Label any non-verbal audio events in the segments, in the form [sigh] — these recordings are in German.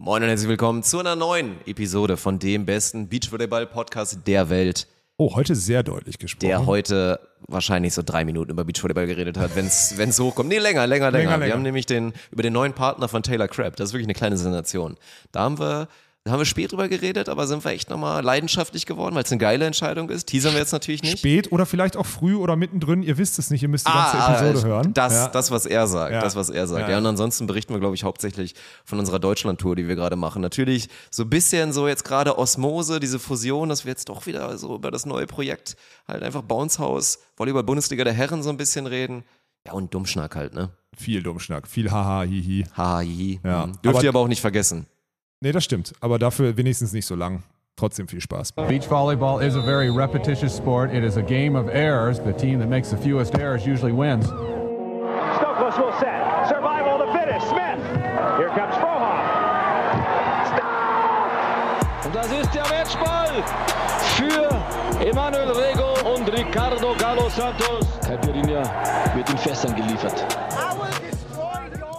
Moin und herzlich willkommen zu einer neuen Episode von dem besten Beachvolleyball-Podcast der Welt, Oh, heute sehr deutlich gesprochen. der heute wahrscheinlich so drei Minuten über Beachvolleyball geredet hat, wenn es [laughs] hochkommt. Nee, länger, länger, länger. Länger, Wir haben nämlich den, über den neuen Partner von Taylor Crabb. Das ist wirklich eine kleine Sensation. Da haben wir, da haben wir spät drüber geredet, aber sind wir echt nochmal leidenschaftlich geworden, weil es eine geile Entscheidung ist. Teasern wir jetzt natürlich nicht. Spät oder vielleicht auch früh oder mittendrin, ihr wisst es nicht, ihr müsst die ganze Ah, Episode hören. Das, ja. das, was er sagt, Ja. das, was er sagt. Ja. Ja, und ansonsten berichten wir, glaube ich, hauptsächlich von unserer Deutschland-Tour, die wir gerade machen. Natürlich so ein bisschen so jetzt gerade Osmose, diese Fusion, dass wir jetzt doch wieder so über das neue Projekt halt einfach Bounce House, Volleyball-Bundesliga der Herren so ein bisschen reden. Ja, und Dummschnack halt, ne? Viel Dummschnack, viel Haha, Hihi. Haha, hihi. Ja. Mhm. Dürft Aber- ihr aber auch nicht vergessen. Nee, das stimmt. Aber dafür wenigstens nicht so lang. Trotzdem viel Spaß. Beach volleyball is a very repetitious sport. It is a game of errors. The team that makes the fewest errors usually wins. Stokos will set. Survival the fittest. Smith. Here comes Frohoff. Stop! Und das ist der Matchball für Emanuel Rego und Ricardo Galo Santos. Caipirinha wird in Fässern geliefert.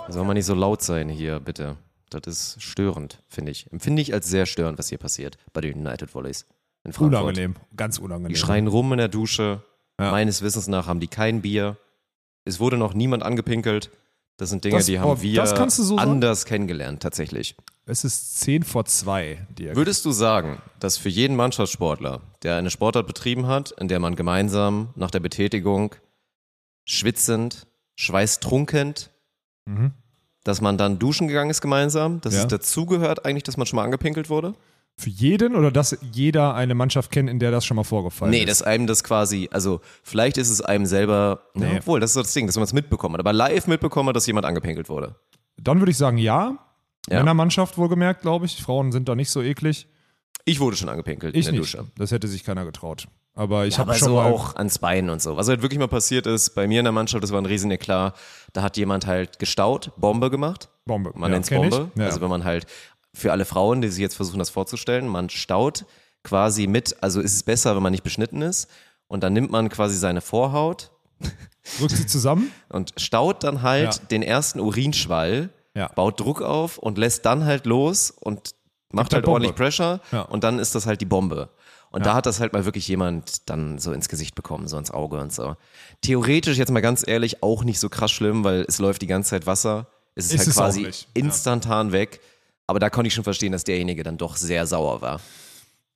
Soll man nicht so laut sein hier, bitte. Das ist störend, finde ich. Empfinde ich als sehr störend, was hier passiert bei den United Volleys in Frankfurt. Unangenehm, ganz unangenehm. Die schreien rum in der Dusche. Ja. Meines Wissens nach haben die kein Bier. Es wurde noch niemand angepinkelt. Das sind Dinge, Das- die oh, haben wir das kannst du so sagen? anders kennengelernt, tatsächlich. Es ist 10 vor 2. Die Würdest du sagen, dass für jeden Mannschaftssportler, der eine Sportart betrieben hat, in der man gemeinsam nach der Betätigung schwitzend, schweißtrunkend, Mhm. Dass man dann duschen gegangen ist gemeinsam, dass Ja. es dazugehört eigentlich, dass man schon mal angepinkelt wurde? Für jeden oder dass jeder eine Mannschaft kennt, in der das schon mal vorgefallen Nee, ist? dass einem das quasi, also vielleicht ist es einem selber, nee. Nee. obwohl, das ist so das Ding, dass man es mitbekommen hat, aber live mitbekommen hat, dass jemand angepinkelt wurde. Dann würde ich sagen, ja. Ja. Männermannschaft wohlgemerkt, glaube ich. Frauen sind da nicht so eklig. Ich wurde schon angepinkelt Ich in der nicht. Dusche. Das hätte sich keiner getraut. Aber ich Ja, habe schon so mal auch ans Bein und so. Was halt wirklich mal passiert ist, bei mir in der Mannschaft, das war ein riesen Eklat, da hat jemand halt gestaut, Bombe gemacht. Bombe. Man ja, kenn ich. Bombe. Ja. Also wenn man halt, für alle Frauen, die sich jetzt versuchen, das vorzustellen, man staut quasi mit, also ist es besser, wenn man nicht beschnitten ist. Und dann nimmt man quasi seine Vorhaut [laughs] Drückt sie zusammen. und staut dann halt Ja. den ersten Urinschwall, baut Druck auf und lässt dann halt los und macht der halt Bombe. ordentlich Pressure und dann ist das halt die Bombe. Und da hat das halt mal wirklich jemand dann so ins Gesicht bekommen, so ins Auge und so. Theoretisch, jetzt mal ganz ehrlich, auch nicht so krass schlimm, weil es läuft die ganze Zeit Wasser. Es ist, Ist halt es quasi nicht, ja. instantan weg. Aber da konnte ich schon verstehen, dass derjenige dann doch sehr sauer war.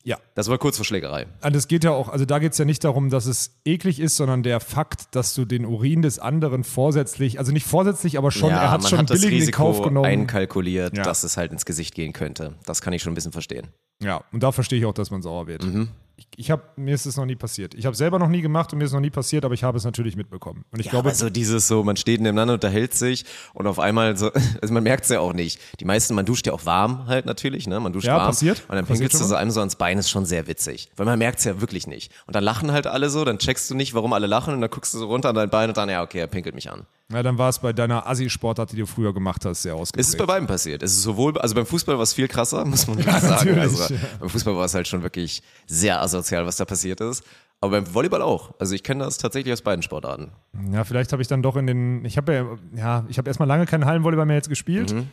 Ja. Das war kurz vor Schlägerei. Und es geht ja auch, also da geht es ja nicht darum, dass es eklig ist, sondern der Fakt, dass du den Urin des anderen vorsätzlich, also nicht vorsätzlich, aber schon, er hat schon hat billig in Risiko Kauf genommen. einkalkuliert, Ja. dass es halt ins Gesicht gehen könnte. Das kann ich schon ein bisschen verstehen. Ja, und da verstehe ich auch, dass man sauer wird. Mhm. Ich, ich habe mir ist es noch nie passiert. Ich habe selber noch nie gemacht und mir ist es noch nie passiert, aber ich habe es natürlich mitbekommen. Und ich Ja, glaube, aber so dieses so, man steht nebeneinander, unterhält sich und auf einmal so, [laughs] also man merkt es ja auch nicht. Die meisten, man duscht ja auch warm halt natürlich, ne? Man duscht Ja, warm. passiert. Und dann pinkelst du so einem so ans Bein, ist schon sehr witzig. Weil man merkt es ja wirklich nicht. Und dann lachen halt alle so, dann checkst du nicht, warum alle lachen und dann guckst du so runter an dein Bein und dann, ja, okay, er pinkelt mich an. Ja, dann war es bei deiner Assi-Sportart, die du früher gemacht hast, sehr ausgeprägt. Es ist bei beiden passiert. Es ist sowohl, also beim Fußball war es viel krasser, [laughs] muss man [laughs] wirklich sagen. Also, ja. Beim Fußball war es halt schon wirklich sehr asozial, was da passiert ist. Aber beim Volleyball auch. Also ich kenne das tatsächlich aus beiden Sportarten. Ja, vielleicht habe ich dann doch in den. Ich habe ja, ja, ich habe erstmal lange keinen Hallenvolleyball mehr jetzt gespielt. Mhm.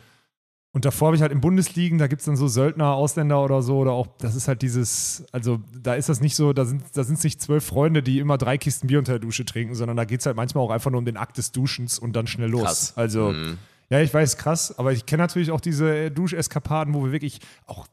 Und davor habe ich halt im Bundesligen, da gibt es dann so Söldner, Ausländer oder so, oder auch, das ist halt dieses, also da ist das nicht so, da sind da es nicht zwölf Freunde, die immer drei Kisten Bier unter der Dusche trinken, sondern da geht es halt manchmal auch einfach nur um den Akt des Duschens und dann schnell los. Krass. Also, Mhm. ja, ich weiß, krass, aber ich kenne natürlich auch diese äh, Duscheskapaden, wo wir wirklich auch,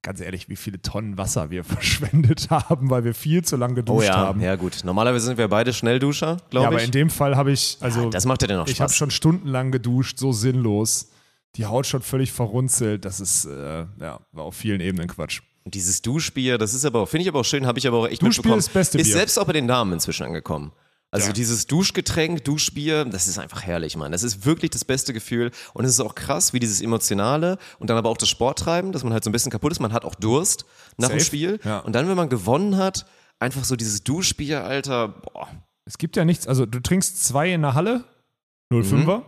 ganz ehrlich, wie viele Tonnen Wasser wir [laughs] verschwendet haben, weil wir viel zu lange Oh geduscht ja, haben. ja gut. Normalerweise sind wir beide Schnellduscher, glaube Ja, aber ich. in dem Fall habe ich, also das macht ja dann auch ich habe Spaß. schon stundenlang geduscht, so sinnlos. Die Haut schon völlig verrunzelt. Das ist, äh, ja, war auf vielen Ebenen Quatsch. Und dieses Duschbier, das ist aber finde ich aber auch schön, habe ich aber auch echt Duschbier mitbekommen. ist das beste Ist Bier. selbst auch bei den Damen inzwischen angekommen. Also Ja. dieses Duschgetränk, Duschbier, das ist einfach herrlich, Mann. Das ist wirklich das beste Gefühl. Und es ist auch krass, wie dieses Emotionale und dann aber auch das Sporttreiben, dass man halt so ein bisschen kaputt ist. Man hat auch Durst nach dem Safe. Spiel. Ja. Und dann, wenn man gewonnen hat, einfach so dieses Duschbier, Alter, boah. Es gibt ja nichts, also du trinkst zwei in der Halle, 05er.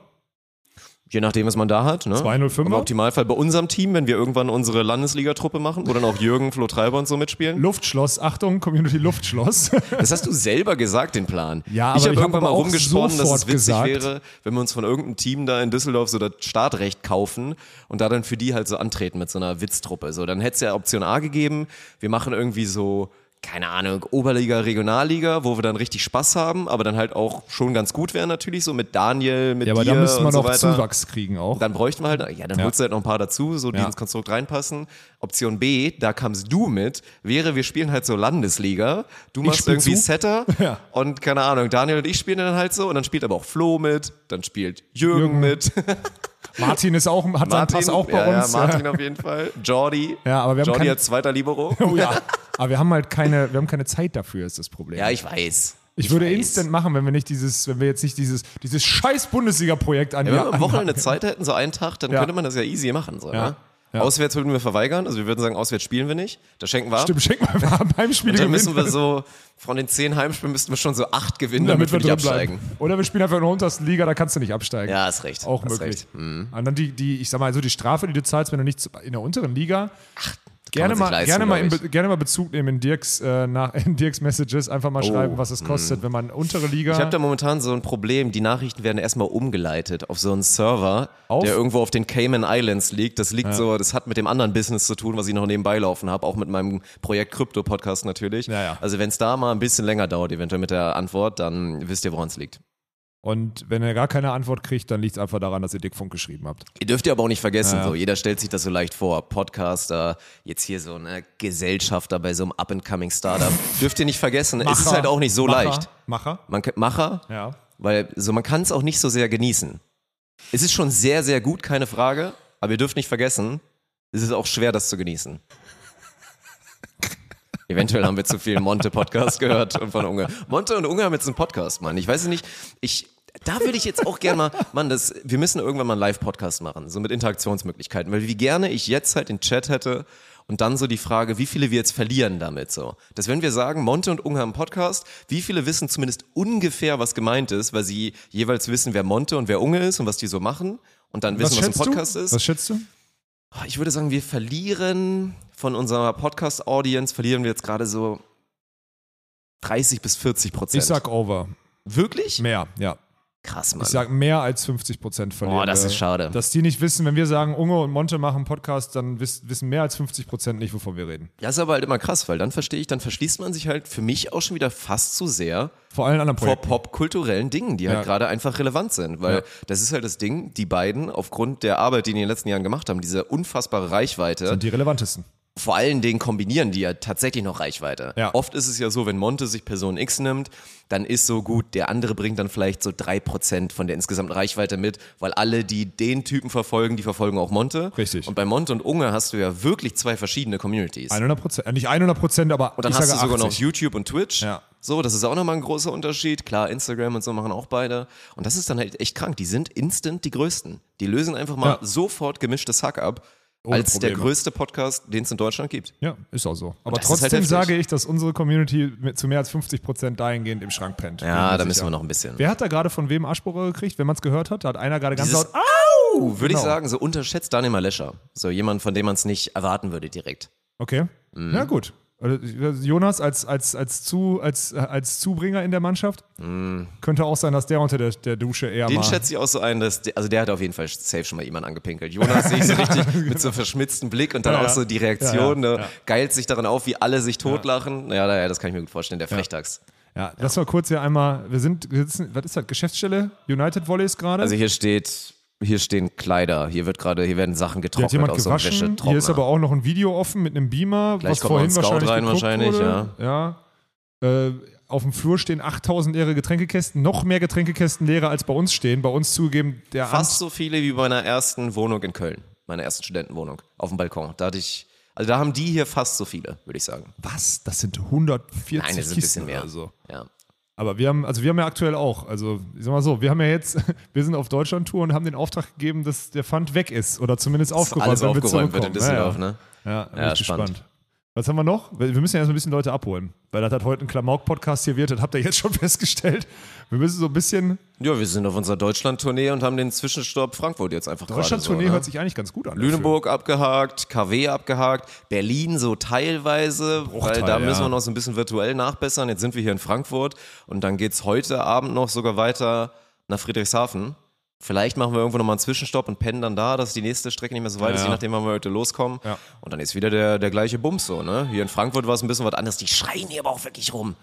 Je nachdem, was man da hat. Ne? 205er? Im Optimalfall bei unserem Team, wenn wir irgendwann unsere Landesligatruppe machen, wo dann auch Jürgen, Flo Treiber und so mitspielen. Luftschloss, Achtung, Community Luftschloss. [laughs] Das hast du selber gesagt, den Plan. Ja, ich aber habe ich hab irgendwann mal rumgesponnen, dass es witzig gesagt- wäre, wenn wir uns von irgendeinem Team da in Düsseldorf so das Startrecht kaufen und da dann für die halt so antreten mit so einer Witztruppe. So, dann hätte es ja Option A gegeben, wir machen irgendwie so, keine Ahnung, Oberliga, Regionalliga, wo wir dann richtig Spaß haben, aber dann halt auch schon ganz gut wären natürlich, so mit Daniel, mit ja, aber dir da müsste und man so auch weiter. Zuwachs kriegen auch. Dann bräuchten wir halt, ja, dann Ja. holst du halt noch ein paar dazu, so die Ja. ins Konstrukt reinpassen. Option B, da kamst du mit, wäre, wir spielen halt so Landesliga. Du machst irgendwie zu. Setter [laughs] Ja. und keine Ahnung, Daniel und ich spielen dann halt so und dann spielt aber auch Flo mit, dann spielt Jürgen, Jürgen. mit. [laughs] Martin ist auch, hat seinen Pass auch bei ja, uns. Ja, Martin auf jeden Fall. Jordi. Ja, aber wir haben Jordi kein- als zweiter Libero. [laughs] Oh ja. Aber wir haben halt keine, wir haben keine Zeit dafür, ist das Problem. Ja, ich weiß. ich würde weiß. instant machen, wenn wir nicht dieses, wenn wir jetzt nicht dieses, dieses scheiß Bundesliga-Projekt an Ja, wenn wir am an- Wochenende Zeit hätten, so einen Tag, dann Ja. könnte man das ja easy machen. So, Ja. ne? Ja. Auswärts würden wir verweigern, also wir würden sagen, auswärts spielen wir nicht. Das schenken wir ab. Stimmt, schenk mal mal beim Spiel Und dann müssen wir so, von den zehn Heimspielen müssten wir schon so acht gewinnen, damit damit, wir wir nicht absteigen. bleiben. Oder wir spielen einfach in der untersten Liga, da kannst du nicht absteigen. Ja, hast recht. Auch hast möglich. Recht. Mhm. Und dann die, die, ich sag mal, also die Strafe, die du zahlst, wenn du nicht in der unteren Liga. Gerne mal, leisten, gerne, mal in, gerne mal Bezug nehmen in Dirks, äh, nach, in Dirks Messages, einfach mal schreiben, was es kostet, wenn man untere Liga. Oh, Ich habe da momentan so ein Problem. Die Nachrichten werden erstmal umgeleitet auf so einen Server, Auf? der irgendwo auf den Cayman Islands liegt. Das liegt so, das hat mit dem anderen Business zu tun, was ich noch nebenbei laufen habe, auch mit meinem Projekt Krypto Podcast natürlich. Ja, ja. Also wenn es da mal ein bisschen länger dauert, eventuell mit der Antwort, dann wisst ihr, woran es liegt. Und wenn er gar keine Antwort kriegt, dann liegt es einfach daran, dass ihr Dickfunk geschrieben habt. Ihr dürft ja aber auch nicht vergessen, Ja, so jeder stellt sich das so leicht vor. Podcaster, jetzt hier so eine Gesellschafter bei so einem Up-and-Coming Startup. [laughs] dürft ihr nicht vergessen, es ist halt auch nicht so Macher, leicht. Macher? Man, Macher, Ja. weil so man kann es auch nicht so sehr genießen. Es ist schon sehr, sehr gut, keine Frage, aber ihr dürft nicht vergessen, es ist auch schwer, das zu genießen. Eventuell haben wir zu viel Monte-Podcast gehört und von Unge. Monte und Unge haben jetzt einen Podcast, Mann. Ich weiß es nicht. Ich, da würde ich jetzt auch gerne mal, Mann, das, wir müssen irgendwann mal einen Live-Podcast machen, so mit Interaktionsmöglichkeiten, weil wie gerne ich jetzt halt den Chat hätte und dann so die Frage, wie viele wir jetzt verlieren damit so. Dass wenn wir sagen, Monte und Unge haben einen Podcast, wie viele wissen zumindest ungefähr, was gemeint ist, weil sie jeweils wissen, wer Monte und wer Unge ist und was die so machen und dann wissen, was, ein schätzt Podcast du? ist. Was schätzt du? Ich würde sagen, wir verlieren von unserer Podcast-Audience, verlieren wir jetzt gerade so 30 bis 40 Prozent. Ich sag over. wirklich? Mehr, ja. Krass, Mann. Ich sag mehr als 50 Prozent verlieren. Boah, das ist schade. Dass die nicht wissen, wenn wir sagen, Unge und Monte machen Podcast, dann wiss, wissen mehr als 50 Prozent nicht, wovon wir reden. Ja, ist aber halt immer krass, weil dann verstehe ich, dann verschließt man sich halt für mich auch schon wieder fast zu sehr Vor allen anderen vor Projekten. popkulturellen Dingen, die halt Ja. gerade einfach relevant sind. Weil Ja. das ist halt das Ding, die beiden, aufgrund der Arbeit, die die in den letzten Jahren gemacht haben, diese unfassbare Reichweite, sind die relevantesten. Vor allen Dingen kombinieren die ja tatsächlich noch Reichweite. Ja. Oft ist es ja so, wenn Monte sich Person X nimmt, dann ist so gut, der andere bringt dann vielleicht so drei Prozent von der insgesamten Reichweite mit, weil alle, die den Typen verfolgen, die verfolgen auch Monte. Richtig. Und bei Monte und Unge hast du ja wirklich zwei verschiedene Communities. 100 Prozent. Äh, nicht 100 Prozent, aber Und dann ich hast du sogar noch 80. YouTube und Twitch. Ja. So, das ist auch nochmal ein großer Unterschied. Klar, Instagram und so machen auch beide. Und das ist dann halt echt krank. Die sind instant die größten. Die lösen einfach mal Ja. sofort gemischtes Hack ab, Ohne als der Probleme. größte Podcast, den es in Deutschland gibt. Ja, ist auch so. Aber halt trotzdem heftig. sage ich, dass unsere Community zu mehr als 50 Prozent dahingehend im Schrank pennt. Bin Ja, da müssen wir noch ein bisschen. Wer hat da gerade von wem Arschbohrer gekriegt? Wenn man es gehört hat, da hat einer gerade ganz Dieses- laut. Au! Würde ich Genau. sagen, so unterschätzt Daniel Malescher. So jemand, von dem man es nicht erwarten würde direkt. Okay. Mhm. Ja, gut. Also, Jonas als, als, als, zu, als, als Zubringer in der Mannschaft. Könnte auch sein, dass der unter der, der Dusche eher. Den mal. schätze ich auch so ein, dass der, also der hat auf jeden Fall safe schon mal jemand angepinkelt. Jonas sehe ich so [laughs] richtig mit so verschmitzten Blick und dann Ja, auch so die Reaktion, Ja, ja, ne, ja. geilt sich daran auf, wie alle sich totlachen. Ja, naja, das kann ich mir gut vorstellen, der Frechtags. Ja, lass mal kurz hier einmal. Wir sind, wir sitzen, was ist das? Geschäftsstelle? United Volleys gerade? Also hier steht, hier stehen Kleider, hier wird gerade, hier werden Sachen getrocknet jemand aus gewaschen. Wäschetrockner. Hier ist aber auch noch ein Video offen mit einem Beamer, Gleich was kommt noch ein vorhin Scout wahrscheinlich rein wahrscheinlich, wurde. ja. Äh, auf dem Flur stehen 8000 leere Getränkekästen, noch mehr Getränkekästen leere als bei uns stehen. Bei uns zugeben der Fast so viele wie bei meiner ersten Wohnung in Köln, meiner ersten Studentenwohnung, auf dem Balkon. Da hatte ich, also da haben die hier fast so viele, würde ich sagen. Was? Das sind 140 Nein, das ist ein bisschen mehr. oder so. Ja. Aber wir haben, also wir haben ja aktuell auch, also ich sag mal so, wir haben ja jetzt, [laughs] wir sind auf Deutschland-Tour und haben den Auftrag gegeben, dass der Pfand weg ist oder zumindest aufgeräumt, Alles wenn wir aufgeräumt wird in. Düsseldorf, ja, ja. ne? Ja, Ja, ich spannend. Was haben wir noch? Wir müssen ja erst ein bisschen Leute abholen, weil das hat heute ein Klamauk-Podcast hier wird, das habt ihr jetzt schon [laughs] festgestellt. Wir müssen so ein bisschen. Ja, wir sind auf unserer Deutschland-Tournee und haben den Zwischenstopp Frankfurt jetzt einfach Deutschland-Tournee so, ne? hört sich eigentlich ganz gut an. Lüneburg abgehakt, KW abgehakt, Berlin so teilweise, weil da müssen wir noch so ein bisschen virtuell nachbessern. Jetzt sind wir hier in Frankfurt und dann geht's heute Abend noch sogar weiter nach Friedrichshafen. Vielleicht machen wir irgendwo nochmal einen Zwischenstopp und pennen dann da, dass die nächste Strecke nicht mehr so weit ist, Ja. je nachdem, wann wir heute loskommen. Ja. Und dann ist wieder der, der gleiche Bums so, ne? Hier in Frankfurt war es ein bisschen was anderes. Die schreien hier aber auch wirklich rum.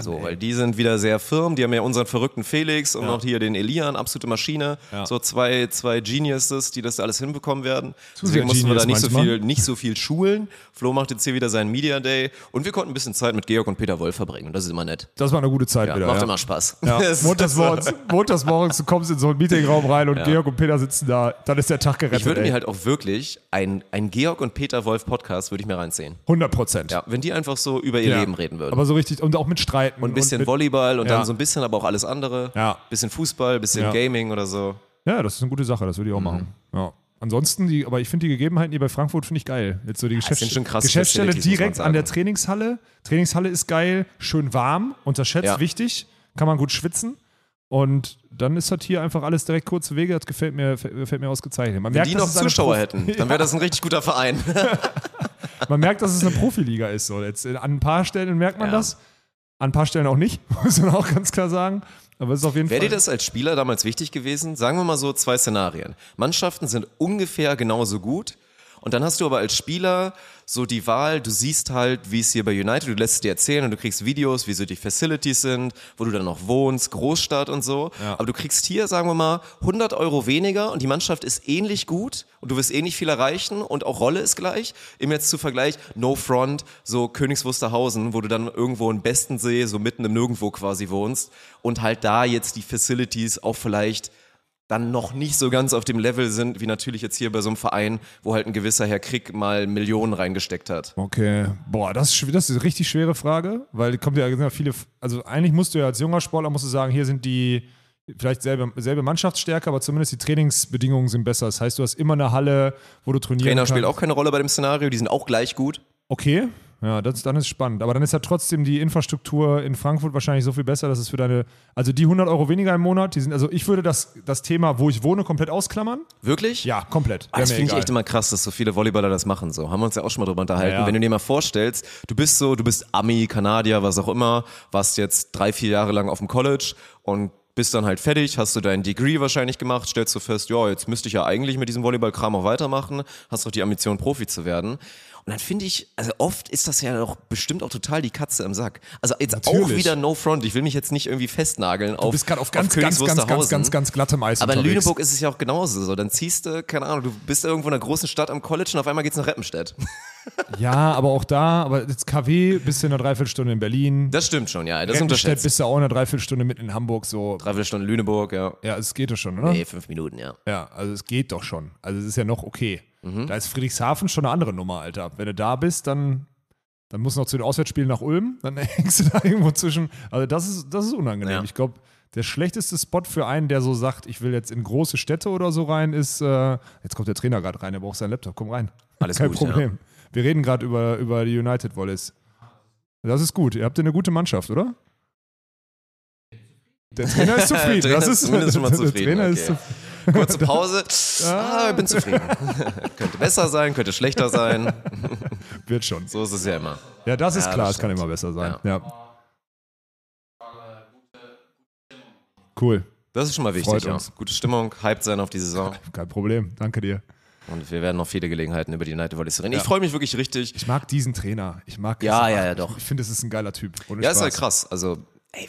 So, weil die sind wieder sehr firm. Die haben ja unseren verrückten Felix und noch hier den Elian, absolute Maschine. Ja. So zwei, zwei Geniuses, die das alles hinbekommen werden. Zu Deswegen mussten wir da Genius nicht so, viel, nicht so viel schulen. Flo macht jetzt hier wieder seinen Media Day und wir konnten ein bisschen Zeit mit Georg und Peter Wolf verbringen. Und das ist immer nett. Das war eine gute Zeit Ja, wieder. macht ja. immer Spaß. Ja, [laughs] Das- montags, das- morgens, montags morgens, du kommst in so einen Meetingraum rein und Georg und Peter sitzen da, dann ist der Tag gerettet. Ich würde ey. mir halt auch wirklich ein, ein Georg und Peter Wolf Podcast würde ich mir reinziehen. 100 Prozent. Ja, wenn die einfach so über ihr Ja. Leben reden würden. Aber so richtig, und auch mit Streiten. und ein bisschen mit, Volleyball und Ja. dann so ein bisschen aber auch alles andere. Ja. Bisschen Fußball, bisschen Ja. Gaming oder so. Ja, das ist eine gute Sache, das würde ich auch Mhm. machen. Ja. Ansonsten, die, aber ich finde die Gegebenheiten hier bei Frankfurt finde ich geil. Jetzt so die sind Geschäfts Geschäftsstelle direkt an der. Trainingshalle. Trainingshalle ist geil, schön warm, unterschätzt, Ja. wichtig, kann man gut schwitzen. Und dann ist das hier einfach alles direkt kurze Wege. Das gefällt mir, gefällt mir ausgezeichnet. Man Wenn merkt, die noch Zuschauer hätten, [laughs] dann wäre das ein richtig guter Verein. [laughs] Man merkt, dass es eine Profiliga ist. So. Jetzt, an ein paar Stellen merkt man Ja. das, an ein paar Stellen auch nicht, [laughs] muss man auch ganz klar sagen. Aber es ist auf jeden Wäre Fall. dir das als Spieler damals wichtig gewesen? Sagen wir mal so zwei Szenarien. Mannschaften sind ungefähr genauso gut. Und dann hast du aber als Spieler so die Wahl, du siehst halt, wie es hier bei United, du lässt es dir erzählen und du kriegst Videos, wie so die Facilities sind, wo du dann noch wohnst, Großstadt und so. Aber du kriegst hier, sagen wir mal, 100 Euro weniger und die Mannschaft ist ähnlich gut und du wirst ähnlich viel erreichen und auch Rolle ist gleich. Im jetzt zu Vergleich, No Front, so Königs Wusterhausen, wo du dann irgendwo in Bestensee, so mitten im Nirgendwo quasi wohnst und halt da jetzt die Facilities auch vielleicht dann noch nicht so ganz auf dem Level sind, wie natürlich jetzt hier bei so einem Verein, wo halt ein gewisser Herr Krieg mal Millionen reingesteckt hat. Okay, boah, das ist, das ist eine richtig schwere Frage, weil kommt ja viele, also eigentlich musst du ja als junger Sportler musst du sagen, hier sind die vielleicht selbe, selbe Mannschaftsstärke, aber zumindest die Trainingsbedingungen sind besser. Das heißt, du hast immer eine Halle, wo du trainieren Trainer kannst. spielt auch keine Rolle bei dem Szenario, die sind auch gleich gut. Okay, ja, das, dann ist spannend. Aber dann ist ja trotzdem die Infrastruktur in Frankfurt wahrscheinlich so viel besser, dass es für deine, also die 100 Euro weniger im Monat, die sind, also ich würde das, das Thema, wo ich wohne, komplett ausklammern. Wirklich? Ja, komplett. Ah, Wär Das mir finde ich echt immer krass, dass so viele Volleyballer das machen. So haben wir uns ja auch schon mal drüber unterhalten. Ja, ja. Wenn du dir mal vorstellst, du bist so, du bist Ami, Kanadier, was auch immer, warst jetzt drei, vier Jahre lang auf dem College und bist dann halt fertig, hast du dein Degree wahrscheinlich gemacht, stellst du fest, ja, jetzt müsste ich ja eigentlich mit diesem Volleyballkram auch weitermachen, hast doch die Ambition, Profi zu werden. Und dann finde ich, also oft ist das ja doch bestimmt auch total die Katze im Sack. Also jetzt auch Natürlich. wieder No Front. Ich will mich jetzt nicht irgendwie festnageln auf Du bist gerade auf ganz, Königs ganz, ganz, ganz, ganz, ganz glattem Eis Aber in. Lüneburg ist es ja auch genauso. So, dann ziehst du, keine Ahnung, du bist irgendwo in einer großen Stadt am College und auf einmal geht's nach Reppenstedt. [laughs] Ja, aber auch da, aber jetzt KW bist du in einer Dreiviertelstunde in Berlin. Das stimmt schon, ja. Das unterschätzt. bist du auch in einer Dreiviertelstunde mitten in Hamburg so. Dreiviertel Stunden Lüneburg, ja. Ja, es geht doch schon, oder? Nee, fünf Minuten, ja. Ja, also es geht doch schon. Also es ist ja noch okay. Mhm. Da ist Friedrichshafen schon eine andere Nummer, Alter. Wenn du da bist, dann, dann musst du noch zu den Auswärtsspielen nach Ulm, dann [laughs] hängst du da irgendwo zwischen. Also das ist, das ist unangenehm. Ja. Ich glaube, der schlechteste Spot für einen, der so sagt, ich will jetzt in große Städte oder so rein, ist, äh, jetzt kommt der Trainer gerade rein, der braucht seinen Laptop, komm rein. Alles Kein gut, Problem. Wir reden gerade über, über die United Volleys. Das ist gut. Ihr habt ja eine gute Mannschaft, oder? Der Trainer ist [laughs] zufrieden. Trainer das ist ist zumindest schon mal Der zufrieden, Trainer ist okay. zufrieden. Kurze Pause. [laughs] Ah, ich bin zufrieden. [laughs] könnte besser sein, könnte schlechter sein. Wird schon. So ist es ja immer. Ja, das ist Ja, klar, das es kann immer besser sein. Ja. Cool, Das ist schon mal wichtig, ja. Gute Stimmung, hyped sein auf die Saison. kein Problem. Danke dir. Und wir werden noch viele Gelegenheiten über die United Volleys zu reden. Ja. Ich freue mich wirklich richtig. Ich mag diesen Trainer. Ich mag Ja, ja, ja, doch. Ich finde, es ist ein geiler Typ. Ohne Ja, ist Spaß. halt krass. Also, ey,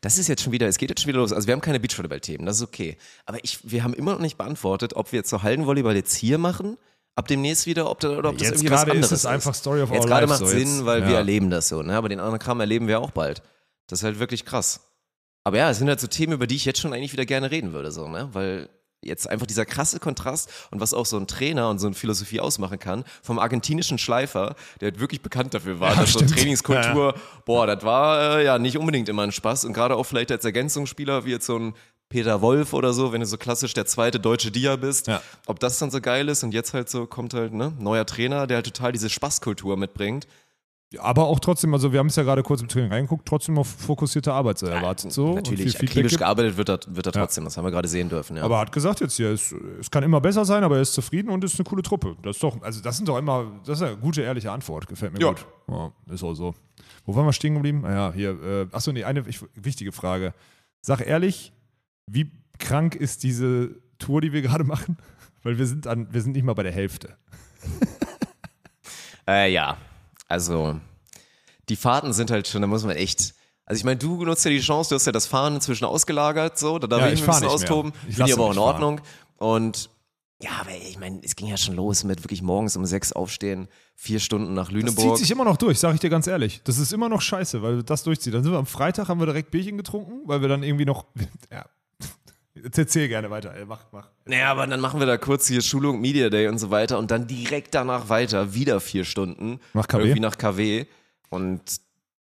das ist jetzt schon wieder, es geht jetzt schon wieder los. Also, wir haben keine Beachvolleyball-Themen, das ist okay. Aber ich, wir haben immer noch nicht beantwortet, ob wir jetzt so Hallenvolleyball jetzt hier machen, ab demnächst wieder, ob, da, oder ob das Jetzt irgendwie was gerade ist anderes es einfach Story of Jetzt our gerade macht so Sinn, jetzt. weil wir Ja. erleben das so, ne? Aber den anderen Kram erleben wir auch bald. Das ist halt wirklich krass. Aber ja, es sind halt so Themen, über die ich jetzt schon eigentlich wieder gerne reden würde, so, ne? Weil jetzt einfach dieser krasse Kontrast und was auch so ein Trainer und so eine Philosophie ausmachen kann, vom argentinischen Schleifer, der halt wirklich bekannt dafür war, dass so stimmt. Trainingskultur, boah, das war äh, ja nicht unbedingt immer ein Spaß und gerade auch vielleicht als Ergänzungsspieler wie jetzt so ein Peter Wolf oder so, wenn du so klassisch der zweite deutsche Dia bist, Ja. ob das dann so geil ist und jetzt halt so kommt halt, ne, neuer Trainer, der halt total diese Spaßkultur mitbringt. Aber auch trotzdem, also wir haben es ja gerade kurz im Training reingeguckt, trotzdem auf fokussierte Arbeit erwartet. So, Natürlich, akribisch gearbeitet wird er, wird er trotzdem, das haben wir gerade sehen dürfen. Ja. Aber er hat gesagt jetzt hier, es, es kann immer besser sein, aber er ist zufrieden und ist eine coole Truppe. Das ist doch, also das sind doch immer, das ist eine gute, ehrliche Antwort. Gefällt mir Ja. gut. Ja, ist auch so. Wo waren wir stehen geblieben? Naja, hier, äh, achso, nee, eine ich, wichtige Frage. Sag ehrlich, wie krank ist diese Tour, die wir gerade machen? [laughs] Weil wir sind an, wir sind nicht mal bei der Hälfte. Äh, ja, also die Fahrten sind halt schon, da muss man echt. Also ich meine, du nutzt ja die Chance, du hast ja das Fahren inzwischen ausgelagert, so, da darf Ja, ich ich mich ein bisschen mehr. austoben. Ich Finde ich aber auch in Ordnung. Und ja, aber ich meine, es ging ja schon los mit wirklich morgens um sechs aufstehen, vier Stunden nach Das Lüneburg. zieht sich immer noch durch, sag ich dir ganz ehrlich. Das ist immer noch scheiße, weil das durchzieht. Dann sind wir am Freitag, haben wir direkt Bierchen getrunken, weil wir dann irgendwie noch, [laughs] ja, jetzt erzähl gerne weiter, ey, mach, mach. Naja, aber dann machen wir da kurz hier Schulung, Media Day und so weiter und dann direkt danach weiter, wieder vier Stunden. Nach KW? Irgendwie nach KW. Und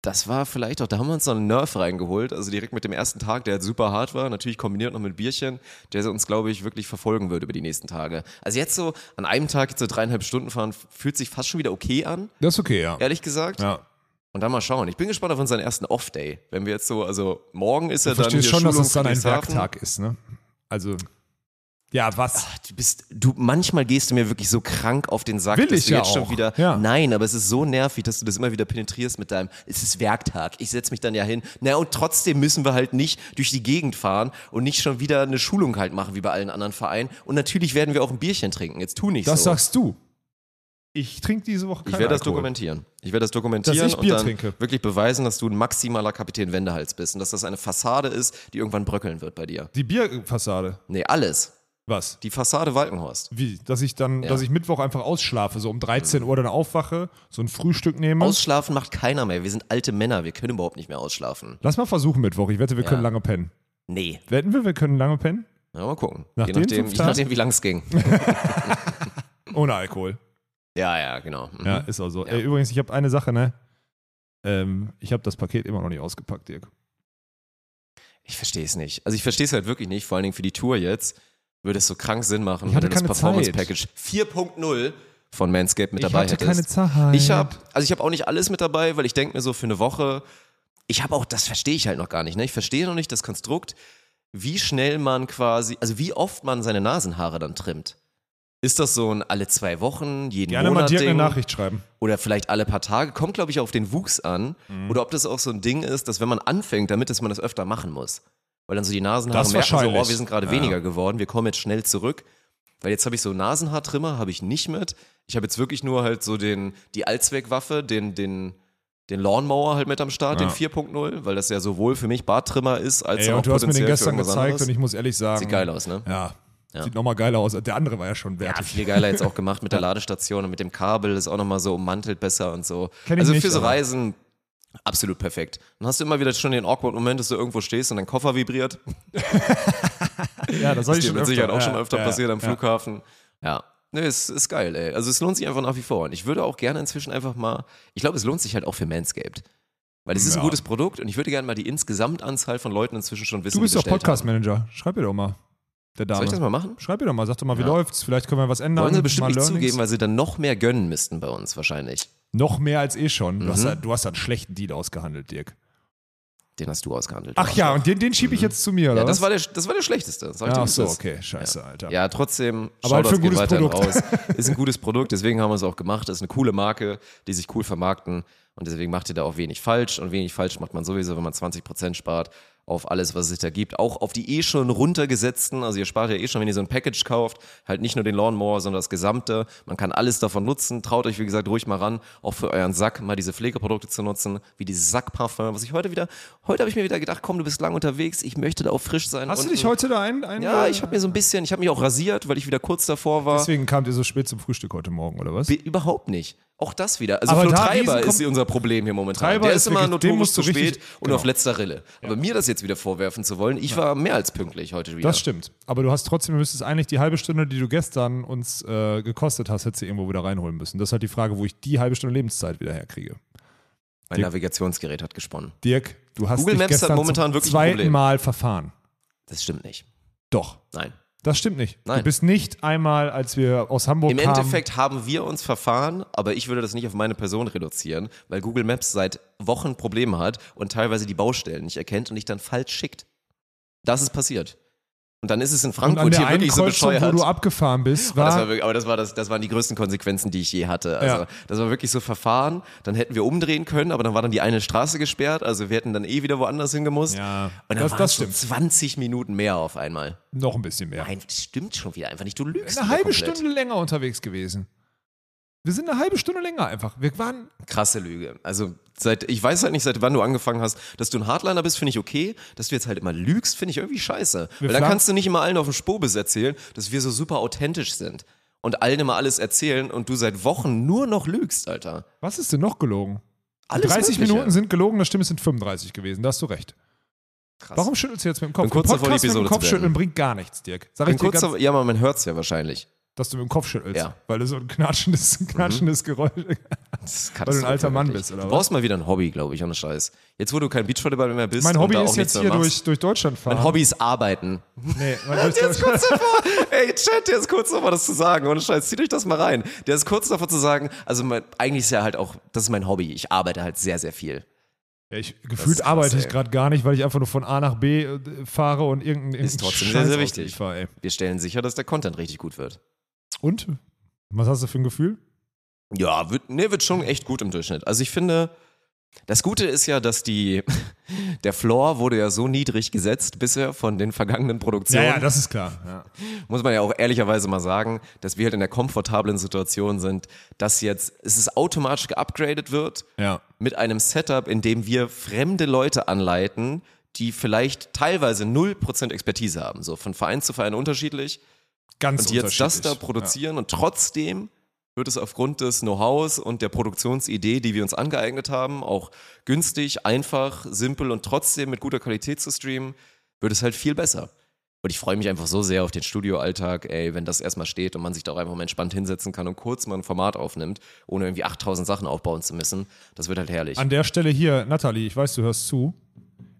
das war vielleicht auch, da haben wir uns noch einen Nerf reingeholt, also direkt mit dem ersten Tag, der halt super hart war, natürlich kombiniert noch mit Bierchen, der uns, glaube ich, wirklich verfolgen wird über die nächsten Tage. Also jetzt so an einem Tag jetzt so dreieinhalb Stunden fahren, fühlt sich fast schon wieder okay an, Das ist okay, ja. ehrlich gesagt. Ja. Und dann mal schauen. Ich bin gespannt auf unseren ersten Off-Day. Wenn wir jetzt so, also morgen ist ja dann verstehst hier schon, dass Schulung es dann ein. Werktag ist, ne? Also, ja, was? Du bist, du, manchmal gehst du mir wirklich so krank auf den Sack, Will dass ich du ja jetzt schon auch. wieder, Ja. nein, aber es ist so nervig, dass du das immer wieder penetrierst mit deinem, es ist Werktag, ich setze mich dann ja hin. Na, und trotzdem müssen wir halt nicht durch die Gegend fahren und nicht schon wieder eine Schulung halt machen, wie bei allen anderen Vereinen. Und natürlich werden wir auch ein Bierchen trinken. Jetzt tu nicht Das so. sagst du. Ich trinke diese Woche ich keinen werde das Alkohol. dokumentieren. Ich werde das dokumentieren Dass ich Bier und dann trinke. wirklich beweisen, dass du ein maximaler Kapitän Wendehals bist und dass das eine Fassade ist, die irgendwann bröckeln wird bei dir. Die Bierfassade. Nee, alles. Was? Die Fassade Walkenhorst. Wie? Dass ich dann, Ja. dass ich Mittwoch einfach ausschlafe, so um 13 Uhr dann aufwache, so ein Frühstück nehme. Ausschlafen macht keiner mehr. Wir sind alte Männer, wir können überhaupt nicht mehr ausschlafen. Lass mal versuchen Mittwoch. Ich wette, wir können lange pennen. Nee. Wetten wir, wir können lange pennen? Ja, mal gucken. Nach je nachdem, je nachdem wie lang es ging. [laughs] Ohne Alkohol. Ja, ja, genau. Mhm. Ja, ist auch so. Ja. Ey, übrigens, ich habe eine Sache, ne? Ähm, ich habe das Paket immer noch nicht ausgepackt, Dirk. Ich verstehe es nicht. Also ich verstehe es halt wirklich nicht, vor allen Dingen für die Tour jetzt. Würde es so krank Sinn machen, Ich hatte wenn du das Performance Zeit. Package 4.0 von Manscaped mit Ich dabei hatte hättest. keine Zeit. Ich habe, also ich habe auch nicht alles mit dabei, weil ich denke mir so für eine Woche, ich habe auch, das verstehe ich halt noch gar nicht. Ne? Ich verstehe noch nicht das Konstrukt, wie schnell man quasi, also wie oft man seine Nasenhaare dann trimmt. Ist das so ein alle zwei Wochen, jeden Gerne mal Monat Dirk eine Ding? Nachricht schreiben. oder vielleicht alle paar Tage, kommt glaube ich auf den Wuchs an. Mhm. Oder ob das auch so ein Ding ist, dass wenn man anfängt damit, dass man das öfter machen muss. Weil dann so die Nasenhaare merken so, oh, wir sind gerade Ja. weniger geworden, wir kommen jetzt schnell zurück. Weil jetzt habe ich so Nasenhaartrimmer, habe ich nicht mit. Ich habe jetzt wirklich nur halt so den, die Allzweckwaffe, den, den, den Lawnmower halt mit am Start, Ja. den 4.0, weil das ja sowohl für mich Barttrimmer ist, als Ey, auch und du hast mir den gestern gezeigt anderes. und ich muss ehrlich sagen. Sieht geil aus, ne? Ja. Ja. Sieht nochmal geiler aus. Der andere war ja schon Ja, wertig. viel geiler jetzt auch [laughs] gemacht mit der Ladestation und mit dem Kabel, ist auch nochmal so ummantelt besser und so. Kenn also nicht, für so Reisen absolut perfekt. Dann hast du immer wieder schon den awkward Moment, dass du irgendwo stehst und dein Koffer vibriert. [laughs] Ja, das soll ich schon mit öfter. Sicherheit auch schon Ja, öfter ja, passiert am ja. Flughafen. Ja. Nee, es ist geil, ey. Also es lohnt sich einfach nach wie vor. Und ich würde auch gerne inzwischen einfach mal, ich glaube, es lohnt sich halt auch für Manscaped. Weil es ist ein Ja. gutes Produkt und ich würde gerne mal die Insgesamtanzahl von Leuten inzwischen schon wissen, Du bist doch. Podcast-Manager. Schreib ihr doch mal. Der Dame. Soll ich das mal machen? Schreib ihr doch mal. Sag doch mal, wie Ja. läuft's? Vielleicht können wir was ändern. Wollen sie bestimmt mal nicht Learnings. zugeben, weil sie dann noch mehr gönnen müssten bei uns wahrscheinlich. Noch mehr als eh schon. Du, hast, Mhm. da- du hast da einen schlechten Deal ausgehandelt, Dirk. Den hast du ausgehandelt. Ach ja, und den, den schiebe ich jetzt zu mir, oder Ja, das was? war der, das war der schlechteste. Sag Ach so, okay. Scheiße, Alter. Ja, trotzdem, Aber halt für ein gutes Produkt. raus. [laughs] Ist ein gutes Produkt, deswegen haben wir es auch gemacht. Ist eine coole Marke, die sich cool vermarkten und deswegen macht ihr da auch wenig falsch und wenig falsch macht man sowieso, wenn man 20% spart auf alles, was es sich da gibt. Auch auf die eh schon runtergesetzten, also ihr spart ja eh schon, wenn ihr so ein Package kauft, halt nicht nur den Lawnmower, sondern das Gesamte. Man kann alles davon nutzen. Traut euch, wie gesagt, ruhig mal ran, auch für euren Sack mal diese Pflegeprodukte zu nutzen, wie dieses Sackparfum, was ich heute wieder, heute habe ich mir wieder gedacht, komm, du bist lang unterwegs, ich möchte da auch frisch sein. Hast du dich heute da ein? ein Ja, ich habe mir so ein bisschen, ich habe mich auch rasiert, weil ich wieder kurz davor war. Deswegen kamt ihr so spät zum Frühstück heute Morgen, oder was? Be- Überhaupt nicht. Auch das wieder. Also Aber Flo Treiber ist unser Problem hier momentan. Treiber der ist ist immer notorisch zu spät und genau. auf letzter Rille. Aber mir das jetzt wieder vorwerfen zu wollen, ich war mehr als pünktlich heute wieder. Das stimmt. Aber du hast trotzdem, du müsstest eigentlich die halbe Stunde, die du gestern uns äh, gekostet hast, hättest du irgendwo wieder reinholen müssen. Das ist halt die Frage, wo ich die halbe Stunde Lebenszeit wieder herkriege. mein Navigationsgerät hat gesponnen. Dirk, du hast Google dich Maps hat gestern momentan zum wirklich zweiten. Mal verfahren. Das stimmt nicht. Doch. Nein. Das stimmt nicht. Nein. Du bist nicht einmal, als wir aus Hamburg Im kamen. Endeffekt haben wir uns verfahren, aber ich würde das nicht auf meine Person reduzieren, weil Google Maps seit Wochen Probleme hat und teilweise die Baustellen nicht erkennt und dich dann falsch schickt. Das ist passiert. Und dann ist es in Frankfurt hier wirklich so bescheuert. wo du abgefahren bist, Aber das, war, war wirklich, aber das, war das, das waren die größten Konsequenzen, die ich je hatte. Also Ja. das war wirklich so Verfahren. Dann hätten wir umdrehen können, aber dann war dann die eine Straße gesperrt. Also wir hätten dann eh wieder woanders hingemusst. Ja, und dann das- waren das stimmt. 20 Minuten mehr auf einmal. noch ein bisschen mehr. Nein, das stimmt schon wieder einfach nicht. Du lügst. eine halbe komplett. Stunde länger unterwegs gewesen. Wir sind eine halbe Stunde länger einfach. Wir waren, Krasse Lüge. Also seit, ich weiß halt nicht, seit wann du angefangen hast, dass du ein Hardliner bist, finde ich okay. Dass du jetzt halt immer lügst, finde ich irgendwie scheiße. Weil dann kannst du nicht immer allen auf dem Spobis erzählen, dass wir so super authentisch sind. Und allen immer alles erzählen und du seit Wochen nur noch lügst, Alter. was ist denn noch gelogen? Alles 30 Mögliche. Minuten sind gelogen, das stimmt, es sind 35 gewesen. Da hast du recht. Krass. Warum schüttelst du jetzt mit dem Kopf? Bin kurz Ein davor, die Podcast mit dem Kopf schütteln bringt gar nichts, Dirk. Sag ich dir kurz ganz, davor, ja, aber man hört es ja wahrscheinlich. Dass du mit dem Kopf schüttelst. Ja. Mhm. Weil du so ein knatschendes, ein knatschendes Geräusch. Das ist [laughs] Weil du ein alter Mann bist, oder Du brauchst mal wieder ein Hobby, glaube ich, ohne Scheiß. Jetzt, wo du kein Beachvolleyball mehr bist. Mein Hobby ist jetzt hier durch, durch Deutschland fahren. Mein Hobby ist Arbeiten. Nee, [laughs] mein Der ist kurz [laughs] davor, ey, Chat, der ist kurz davor, das zu sagen. Ohne Scheiß, zieht euch das mal rein. Der ist kurz davor zu sagen, also mein, eigentlich ist ja halt auch, das ist mein Hobby. Ich arbeite halt sehr, sehr viel. Ja, ich, gefühlt krass, arbeite ich gerade gar nicht, weil ich einfach nur von A nach B äh, fahre und irgendein Ist trotzdem Scheiß sehr, sehr wichtig. ey. Wir stellen sicher, dass der Content richtig gut wird. Und? Was hast du für ein Gefühl? Ja, wird, nee, wird schon echt gut im Durchschnitt. Also ich finde, das Gute ist ja, dass die, [laughs] der Floor wurde ja so niedrig gesetzt bisher von den vergangenen Produktionen. das ist klar. Ja. [laughs] muss man ja auch ehrlicherweise mal sagen, dass wir halt in der komfortablen Situation sind, dass jetzt es ist automatisch geupgradet wird ja. mit einem Setup, in dem wir fremde Leute anleiten, die vielleicht teilweise 0% Expertise haben, so von Verein zu Verein unterschiedlich Ganz und die jetzt das da produzieren und trotzdem wird es aufgrund des Know-hows und der Produktionsidee, die wir uns angeeignet haben, auch günstig, einfach, simpel und trotzdem mit guter Qualität zu streamen, wird es halt viel besser. Und ich freue mich einfach so sehr auf den Studioalltag, ey, wenn das erstmal steht und man sich da auch einfach mal entspannt hinsetzen kann und kurz mal ein Format aufnimmt, ohne irgendwie 8000 Sachen aufbauen zu müssen. Das wird halt herrlich. Ja. An der Stelle hier, Nathalie, ich weiß, du hörst zu.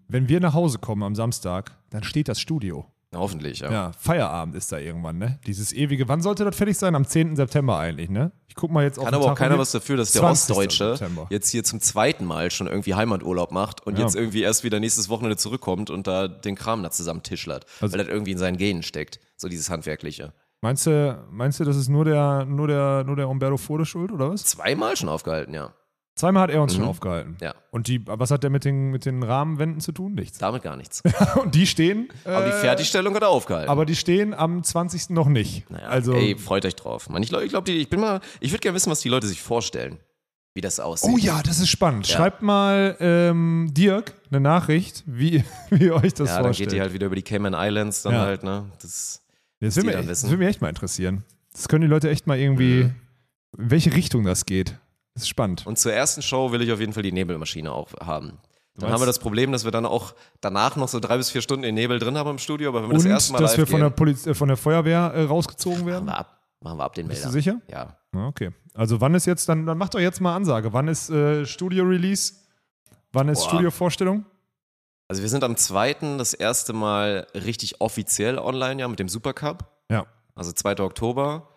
Wenn wir nach Hause kommen am Samstag, dann steht das Studio. Hoffentlich, ja. Ja, Feierabend ist da irgendwann, ne? Dieses ewige, wann sollte das fertig sein? Am 10. September eigentlich, ne? Ich guck mal jetzt auf Kann aber auch Tag keiner und was dafür, dass der 20. Ostdeutsche September. jetzt hier zum zweiten Mal schon irgendwie Heimaturlaub macht und Ja. jetzt irgendwie erst wieder nächstes Wochenende zurückkommt und da den Kram da zusammen tischlert, Also- weil das irgendwie in seinen Genen steckt, so dieses Handwerkliche. Meinst du, meinst du, das ist nur der, nur der, nur der Umberto Fode schuld, oder was? Zweimal schon aufgehalten, ja. Zweimal hat er uns schon Mhm. aufgehalten. Ja. Und die, was hat der mit den, mit den Rahmenwänden zu tun? Nichts. Damit gar nichts. [laughs] Und die stehen. Aber die äh, Fertigstellung hat er aufgehalten. Aber die stehen am 20. noch nicht. naja, also, ey, freut euch drauf. Mann, ich glaube, ich, glaub, ich bin mal, ich würde gerne wissen, was die Leute sich vorstellen, wie das aussieht. oh ja, das ist spannend. Ja. Schreibt mal ähm, Dirk eine Nachricht, wie, [laughs] wie ihr euch das ja, dann vorstellt. geht die halt wieder über die Cayman Islands, dann Ja. halt, ne? Das, das, will dann das will mich echt mal interessieren. Das können die Leute echt mal irgendwie, Mhm. in welche Richtung das geht. Das ist spannend. Und zur ersten Show will ich auf jeden Fall die Nebelmaschine auch haben. Dann haben wir das Problem, dass wir dann auch danach noch so drei bis vier Stunden den Nebel drin haben im Studio, aber wenn wir Und das erste Mal dass live wir von gehen, der, Poliz äh, von der Feuerwehr äh, rausgezogen machen werden. wir ab. Machen wir ab den Bist Meldern. du sicher? Ja. Okay. Also wann ist jetzt, dann, dann macht doch jetzt mal Ansage. Wann ist äh, Studio-Release? Wann ist Boah. Studio-Vorstellung? Also wir sind am zweiten das erste Mal richtig offiziell online, ja, mit dem Supercup. Ja. Also 2. Oktober.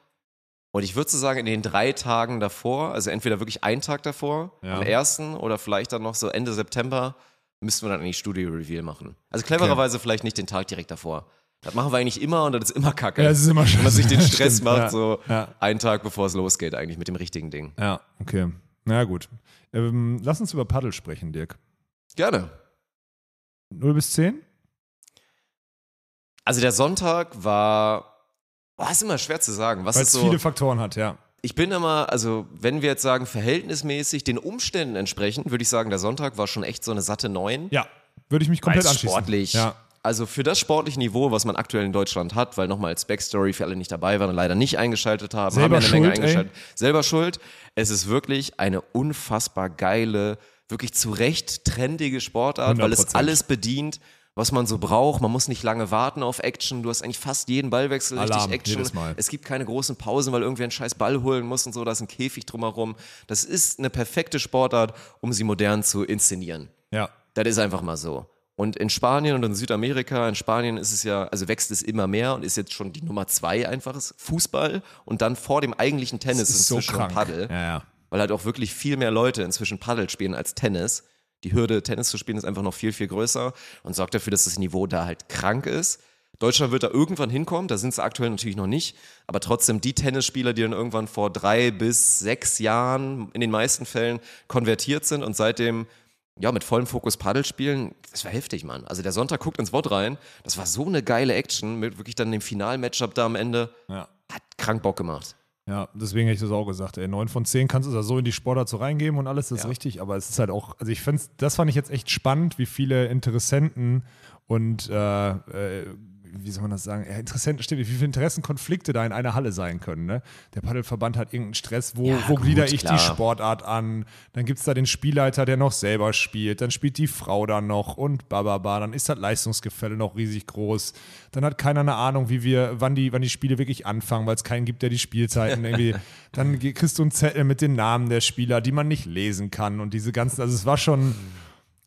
Und ich würde so sagen, in den drei Tagen davor, also entweder wirklich einen Tag davor, Ja. am ersten oder vielleicht dann noch so Ende September, müssten wir dann eigentlich Studio-Reveal machen. Also clevererweise vielleicht nicht den Tag direkt davor. Das machen wir eigentlich immer und das ist immer kacke. Ja, es ist immer Wenn man sich den. [laughs] Stress Stimmt, macht, ja. so Ja. einen Tag bevor es losgeht, eigentlich mit dem richtigen Ding. Ja, okay. Na gut. Ähm, lass uns über Paddel sprechen, Dirk. Gerne. 0 bis 10? Also der Sonntag war, boah, ist immer schwer zu sagen. Was Weil es so, viele Faktoren hat, ja. ich bin immer, also wenn wir jetzt sagen, verhältnismäßig den Umständen entsprechend, würde ich sagen, der Sonntag war schon echt so eine satte 9. Ja, würde ich mich komplett Als anschließen. sportlich. Ja. Also für das sportliche Niveau, was man aktuell in Deutschland hat, weil nochmal als Backstory für alle nicht dabei waren und leider nicht eingeschaltet haben, Selber haben ja eine Menge schuld, ey. eingeschaltet. Selber schuld. Es ist wirklich eine unfassbar geile, wirklich zu Recht trendige Sportart, weil es 100%. alles bedient, was man so braucht. Man muss nicht lange warten auf Action. Du hast eigentlich fast jeden Ballwechsel Alarm, richtig Action. Es gibt keine großen Pausen, weil irgendwer einen scheiß Ball holen muss und so. Da ist ein Käfig drumherum. Das ist eine perfekte Sportart, um sie modern zu inszenieren. Ja. Das ist einfach mal so. Und in Spanien und in Südamerika, in Spanien ist es ja, also wächst es immer mehr und ist jetzt schon die Nummer zwei einfaches Fußball und dann vor dem eigentlichen Tennis so inzwischen krank. Paddel Ja, ja. weil halt auch wirklich viel mehr Leute inzwischen Paddel spielen als Tennis. Die Hürde, Tennis zu spielen, ist einfach noch viel, viel größer und sorgt dafür, dass das Niveau da halt krank ist. Deutschland wird da irgendwann hinkommen, da sind sie aktuell natürlich noch nicht, aber trotzdem die Tennisspieler, die dann irgendwann vor drei bis sechs Jahren in den meisten Fällen konvertiert sind und seitdem ja, mit vollem Fokus Paddel spielen, das war heftig, Mann. Also der Sonntag guckt ins Wort rein, das war so eine geile Action, mit wirklich dann dem Final-Matchup da am Ende, Ja. hat krank Bock gemacht. Ja, deswegen hätte ich das auch gesagt. Ey, 9 von 10 kannst du da so in die Sportart so reingeben und alles, das ist Ja. richtig. Aber es ist halt auch, also ich finde, das fand ich jetzt echt spannend, wie viele Interessenten und äh, äh, wie soll man das sagen? Ja, Interessenten stimmt, wie viele Interessenkonflikte da in einer Halle sein können. Ne? Der Paddelverband hat irgendeinen Stress, wo, Ja, wo gut, glieder ich klar. die Sportart an? Dann gibt es da den Spielleiter, der noch selber spielt, dann spielt die Frau da noch und bababa, dann ist das Leistungsgefälle noch riesig groß. Dann hat keiner eine Ahnung, wie wir, wann die, wann die Spiele wirklich anfangen, weil es keinen gibt, der die Spielzeiten irgendwie. [laughs] Dann kriegst du einen Zettel mit den Namen der Spieler, die man nicht lesen kann und diese ganzen, also es war schon.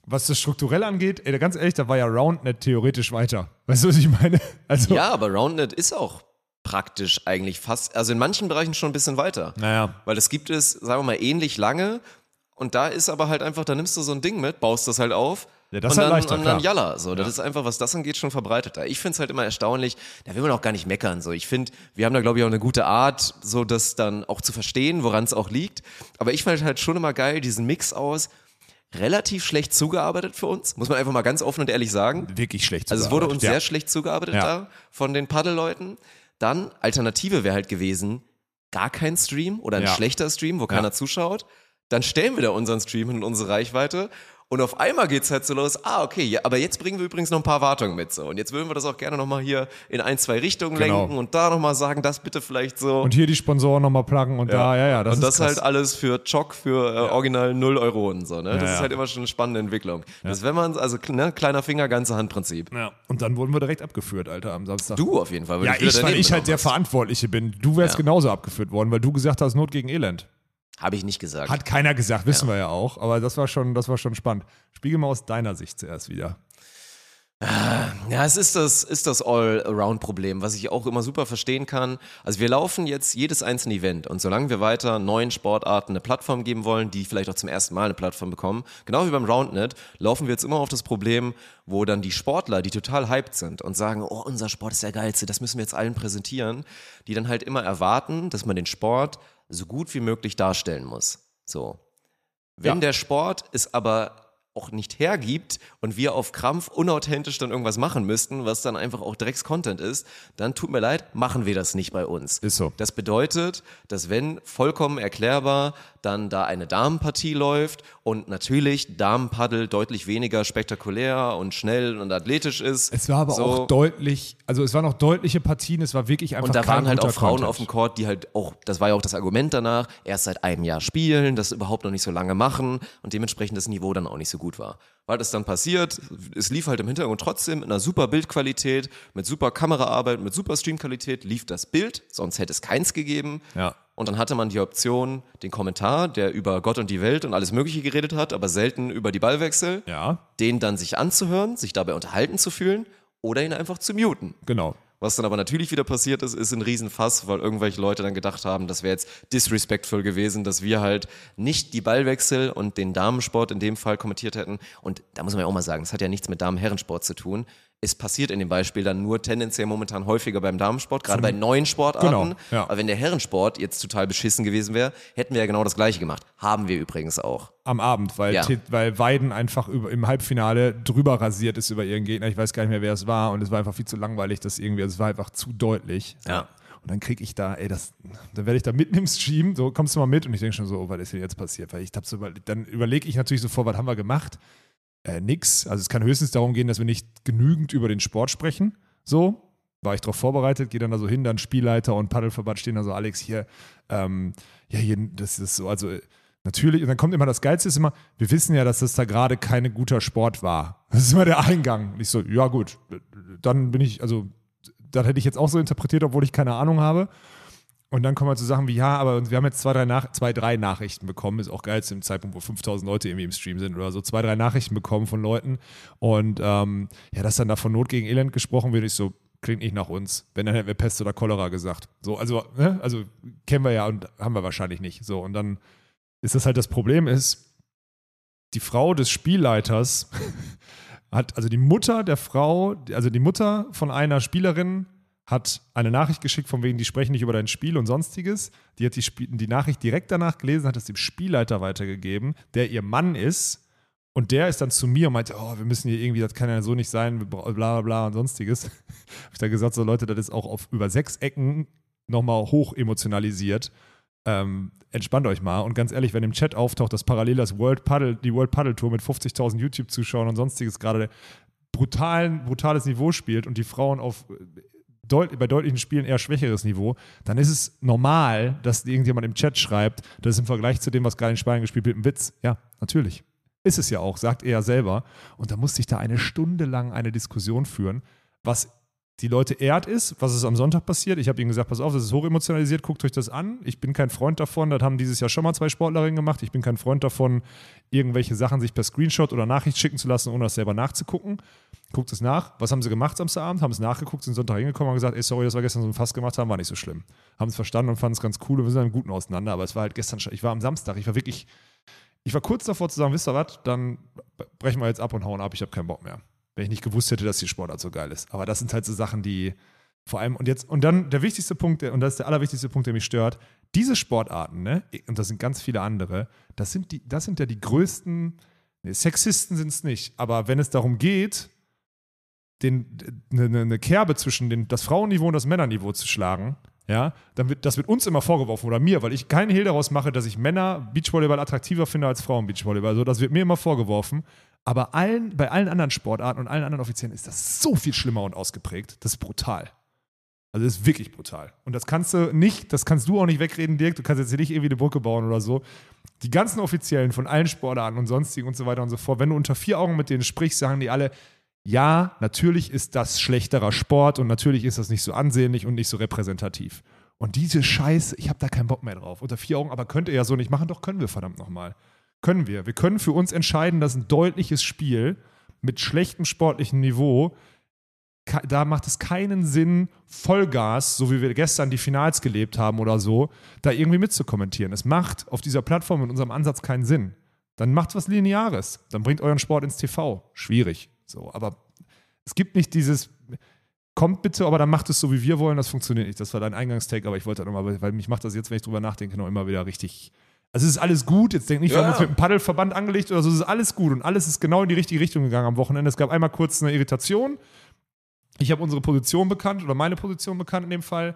Was das strukturell angeht, ey, ganz ehrlich, da war ja Roundnet theoretisch weiter. Weißt du, was ich meine? Also, Ja, aber Roundnet ist auch praktisch eigentlich fast, also in manchen Bereichen schon ein bisschen weiter. Naja. Weil es gibt es, sagen wir mal, ähnlich lange. Und da ist aber halt einfach, da nimmst du so ein Ding mit, baust das halt auf. Ja, das und halt dann, leichter, und dann klar. Jalla. So, das ist einfach, was das angeht, schon verbreiteter. Ich finde es halt immer erstaunlich, da will man auch gar nicht meckern. So, ich finde, wir haben da, glaube ich, auch eine gute Art, so das dann auch zu verstehen, woran es auch liegt. Aber ich fand halt schon immer geil, diesen Mix aus, relativ schlecht zugearbeitet für uns, muss man einfach mal ganz offen und ehrlich sagen. wirklich schlecht Also es wurde zugearbeitet, uns ja. sehr schlecht zugearbeitet Ja. da von den Paddelleuten. Dann, Alternative wäre halt gewesen, gar kein Stream oder ein Ja. schlechter Stream, wo keiner zuschaut. Dann stellen wir da unseren Stream in unsere Reichweite. Und auf einmal geht's halt so los, ah, okay, ja, aber jetzt bringen wir übrigens noch ein paar Wartungen mit so. Und jetzt würden wir das auch gerne nochmal hier in ein, zwei Richtungen Genau. lenken und da nochmal sagen, das bitte vielleicht so. Und hier die Sponsoren nochmal pluggen und da, ja, ja. Das und das krass. halt alles für Chock für äh, original 0 Euronen so, ne? Das Ja, ist ja. halt immer schon eine spannende Entwicklung. Das wenn man, also ne, kleiner Finger, ganze Handprinzip. Ja. Und dann wurden wir direkt abgeführt, Alter, am Samstag. Du auf jeden Fall. weil ja, ich, weil ich halt der. Verantwortliche bin. Du wärst Ja. genauso abgeführt worden, weil du gesagt hast, Not gegen Elend. Habe ich nicht gesagt. Hat keiner gesagt, wissen wir ja auch. Aber das war schon, das war schon spannend. Spiegel mal aus deiner Sicht zuerst wieder. Ja, es ist das, ist das All-Around-Problem, was ich auch immer super verstehen kann. Also wir laufen jetzt jedes einzelne Event und solange wir weiter neuen Sportarten eine Plattform geben wollen, die vielleicht auch zum ersten Mal eine Plattform bekommen, genau wie beim Roundnet, laufen wir jetzt immer auf das Problem, wo dann die Sportler, die total hyped sind und sagen, oh, unser Sport ist der geilste, das müssen wir jetzt allen präsentieren, die dann halt immer erwarten, dass man den Sport so gut wie möglich darstellen muss. So. Wenn Ja. der Sport es aber auch nicht hergibt und wir auf Krampf unauthentisch dann irgendwas machen müssten, was dann einfach auch Drecks-Content ist, dann tut mir leid, machen wir das nicht bei uns. Ist so. Das bedeutet, dass wenn vollkommen erklärbar dann da eine Damenpartie läuft und natürlich Damenpaddel deutlich weniger spektakulär und schnell und athletisch ist. Es war aber so, auch deutlich, also es waren auch deutliche Partien, es war wirklich einfach und da waren halt auch Frauen Content. auf dem Court, die halt auch, das war ja auch das Argument danach, erst seit einem Jahr spielen, das überhaupt noch nicht so lange machen und dementsprechend das Niveau dann auch nicht so gut war. Weil das dann passiert, es lief halt im Hintergrund trotzdem mit einer super Bildqualität, mit super Kameraarbeit, mit super Streamqualität lief das Bild, sonst hätte es keins gegeben. Ja. Und dann hatte man die Option, den Kommentar, der über Gott und die Welt und alles Mögliche geredet hat, aber selten über die Ballwechsel, Ja, den dann sich anzuhören, sich dabei unterhalten zu fühlen oder ihn einfach zu muten. genau. Was dann aber natürlich wieder passiert ist, ist ein Riesenfass, weil irgendwelche Leute dann gedacht haben, das wäre jetzt disrespectful gewesen, dass wir halt nicht die Ballwechsel und den Damensport in dem Fall kommentiert hätten. Und da muss man ja auch mal sagen, das hat ja nichts mit Damen-Herrensport zu tun. Es passiert in dem Beispiel dann nur tendenziell momentan häufiger beim Damensport, gerade bei neuen Sportarten. Genau, ja. Aber wenn der Herrensport jetzt total beschissen gewesen wäre, hätten wir ja genau das Gleiche gemacht. Haben wir übrigens auch. Am Abend, weil, Ja. Weil Weiden einfach über, im Halbfinale drüber rasiert ist über ihren Gegner. Ich weiß gar nicht mehr, wer es war. Und es war einfach viel zu langweilig, das irgendwie, also es war einfach zu deutlich. Ja. Und dann kriege ich da, ey, das, dann werde ich da mitten im Stream, so kommst du mal mit und ich denke schon so, oh, was ist denn jetzt passiert? Weil ich hab so, dann überlege ich natürlich sofort, was haben wir gemacht? Äh, nix. Also es kann höchstens darum gehen, dass wir nicht genügend über den Sport sprechen. So, war ich darauf vorbereitet, gehe dann da so hin, dann Spielleiter und Paddelverband stehen da so, Alex, hier, ähm, ja, hier, das ist so, also äh, natürlich, und dann kommt immer das Geilste ist immer, wir wissen ja, dass das da gerade kein guter Sport war. Das ist immer der Eingang. Und ich so, ja gut, dann bin ich, also, das hätte ich jetzt auch so interpretiert, obwohl ich keine Ahnung habe. Und dann kommen wir zu Sachen wie, ja, aber wir haben jetzt zwei, drei, Nach zwei, drei Nachrichten bekommen. Ist auch geil zu dem Zeitpunkt, wo 5000 Leute irgendwie im Stream sind oder so. Zwei, drei Nachrichten bekommen von Leuten. Und ähm, ja, dass dann da von Not gegen Elend gesprochen wird, ich so, klingt nicht nach uns. Wenn, dann hätten wir Pest oder Cholera gesagt. So, also, ne? also kennen wir ja und haben wir wahrscheinlich nicht. So, und dann ist das halt das Problem ist, die Frau des Spielleiters [laughs] hat, also die Mutter der Frau, also die Mutter von einer Spielerin hat eine Nachricht geschickt, von wegen, die sprechen nicht über dein Spiel und sonstiges. Die hat die, Sp die Nachricht direkt danach gelesen, hat es dem Spielleiter weitergegeben, der ihr Mann ist. Und der ist dann zu mir und meinte, oh, wir müssen hier irgendwie, das kann ja so nicht sein, bla bla bla und sonstiges. [laughs] Habe ich dann gesagt, so Leute, das ist auch auf über sechs Ecken nochmal hoch emotionalisiert. Ähm, entspannt euch mal. Und ganz ehrlich, wenn im Chat auftaucht, dass parallel das World Paddle, die World Paddle Tour mit 50.000 YouTube-Zuschauern und sonstiges gerade brutalen, brutales Niveau spielt und die Frauen auf deut bei deutlichen Spielen eher schwächeres Niveau, dann ist es normal, dass irgendjemand im Chat schreibt, das ist im Vergleich zu dem, was gerade in Spanien gespielt wird, ein Witz. Ja, natürlich. Ist es ja auch, sagt er selber. Und da musste ich da eine Stunde lang eine Diskussion führen, was die Leute ehrt ist, was ist am Sonntag passiert. Ich habe ihnen gesagt, pass auf, das ist hochemotionalisiert, guckt euch das an. Ich bin kein Freund davon, das haben dieses Jahr schon mal zwei Sportlerinnen gemacht. Ich bin kein Freund davon, irgendwelche Sachen sich per Screenshot oder Nachricht schicken zu lassen, ohne das selber nachzugucken. Guckt es nach. Was haben sie gemacht Samstagabend? Haben es nachgeguckt, sind Sonntag hingekommen und gesagt, ey, sorry, dass wir gestern so ein Fass gemacht haben, war nicht so schlimm. Haben es verstanden und fanden es ganz cool und wir sind im Guten auseinander. Aber es war halt gestern schon, ich war am Samstag, ich war wirklich, ich war kurz davor zu sagen, wisst ihr was, dann brechen wir jetzt ab und hauen ab, ich habe keinen Bock mehr wenn ich nicht gewusst hätte, dass die Sportart so geil ist. Aber das sind halt so Sachen, die vor allem, und jetzt, und dann der wichtigste Punkt, und das ist der allerwichtigste Punkt, der mich stört, diese Sportarten, ne, und das sind ganz viele andere, das sind, die, das sind ja die größten, ne, Sexisten sind es nicht, aber wenn es darum geht, den, eine, eine Kerbe zwischen den, das Frauenniveau und das Männerniveau zu schlagen, ja, dann wird, das wird uns immer vorgeworfen oder mir, weil ich keinen Hehl daraus mache, dass ich Männer Beachvolleyball attraktiver finde als Frauen Beachvolleyball. Also das wird mir immer vorgeworfen. Aber allen, bei allen anderen Sportarten und allen anderen Offiziellen ist das so viel schlimmer und ausgeprägt. Das ist brutal. Also das ist wirklich brutal. Und das kannst du nicht, das kannst du auch nicht wegreden, Dirk. Du kannst jetzt hier nicht irgendwie eine Brücke bauen oder so. Die ganzen Offiziellen von allen Sportarten und sonstigen und so weiter und so fort, wenn du unter vier Augen mit denen sprichst, sagen die alle, ja, natürlich ist das schlechterer Sport und natürlich ist das nicht so ansehnlich und nicht so repräsentativ. Und diese Scheiße, ich habe da keinen Bock mehr drauf. Unter vier Augen, aber könnt ihr ja so nicht machen, doch können wir verdammt nochmal. Können wir. Wir können für uns entscheiden, dass ein deutliches Spiel mit schlechtem sportlichen Niveau, da macht es keinen Sinn, Vollgas, so wie wir gestern die Finals gelebt haben oder so, da irgendwie mitzukommentieren. Es macht auf dieser Plattform in unserem Ansatz keinen Sinn. Dann macht was Lineares. Dann bringt euren Sport ins TV. Schwierig. So, aber es gibt nicht dieses, kommt bitte, aber dann macht es so, wie wir wollen. Das funktioniert nicht. Das war dein Eingangstake, aber ich wollte nochmal, weil mich macht das jetzt, wenn ich drüber nachdenke, noch immer wieder richtig also es ist alles gut. Jetzt denk nicht, wir haben uns mit einem Paddelverband angelegt oder so. Es ist alles gut und alles ist genau in die richtige Richtung gegangen am Wochenende. Es gab einmal kurz eine Irritation. Ich habe unsere Position bekannt oder meine Position bekannt in dem Fall.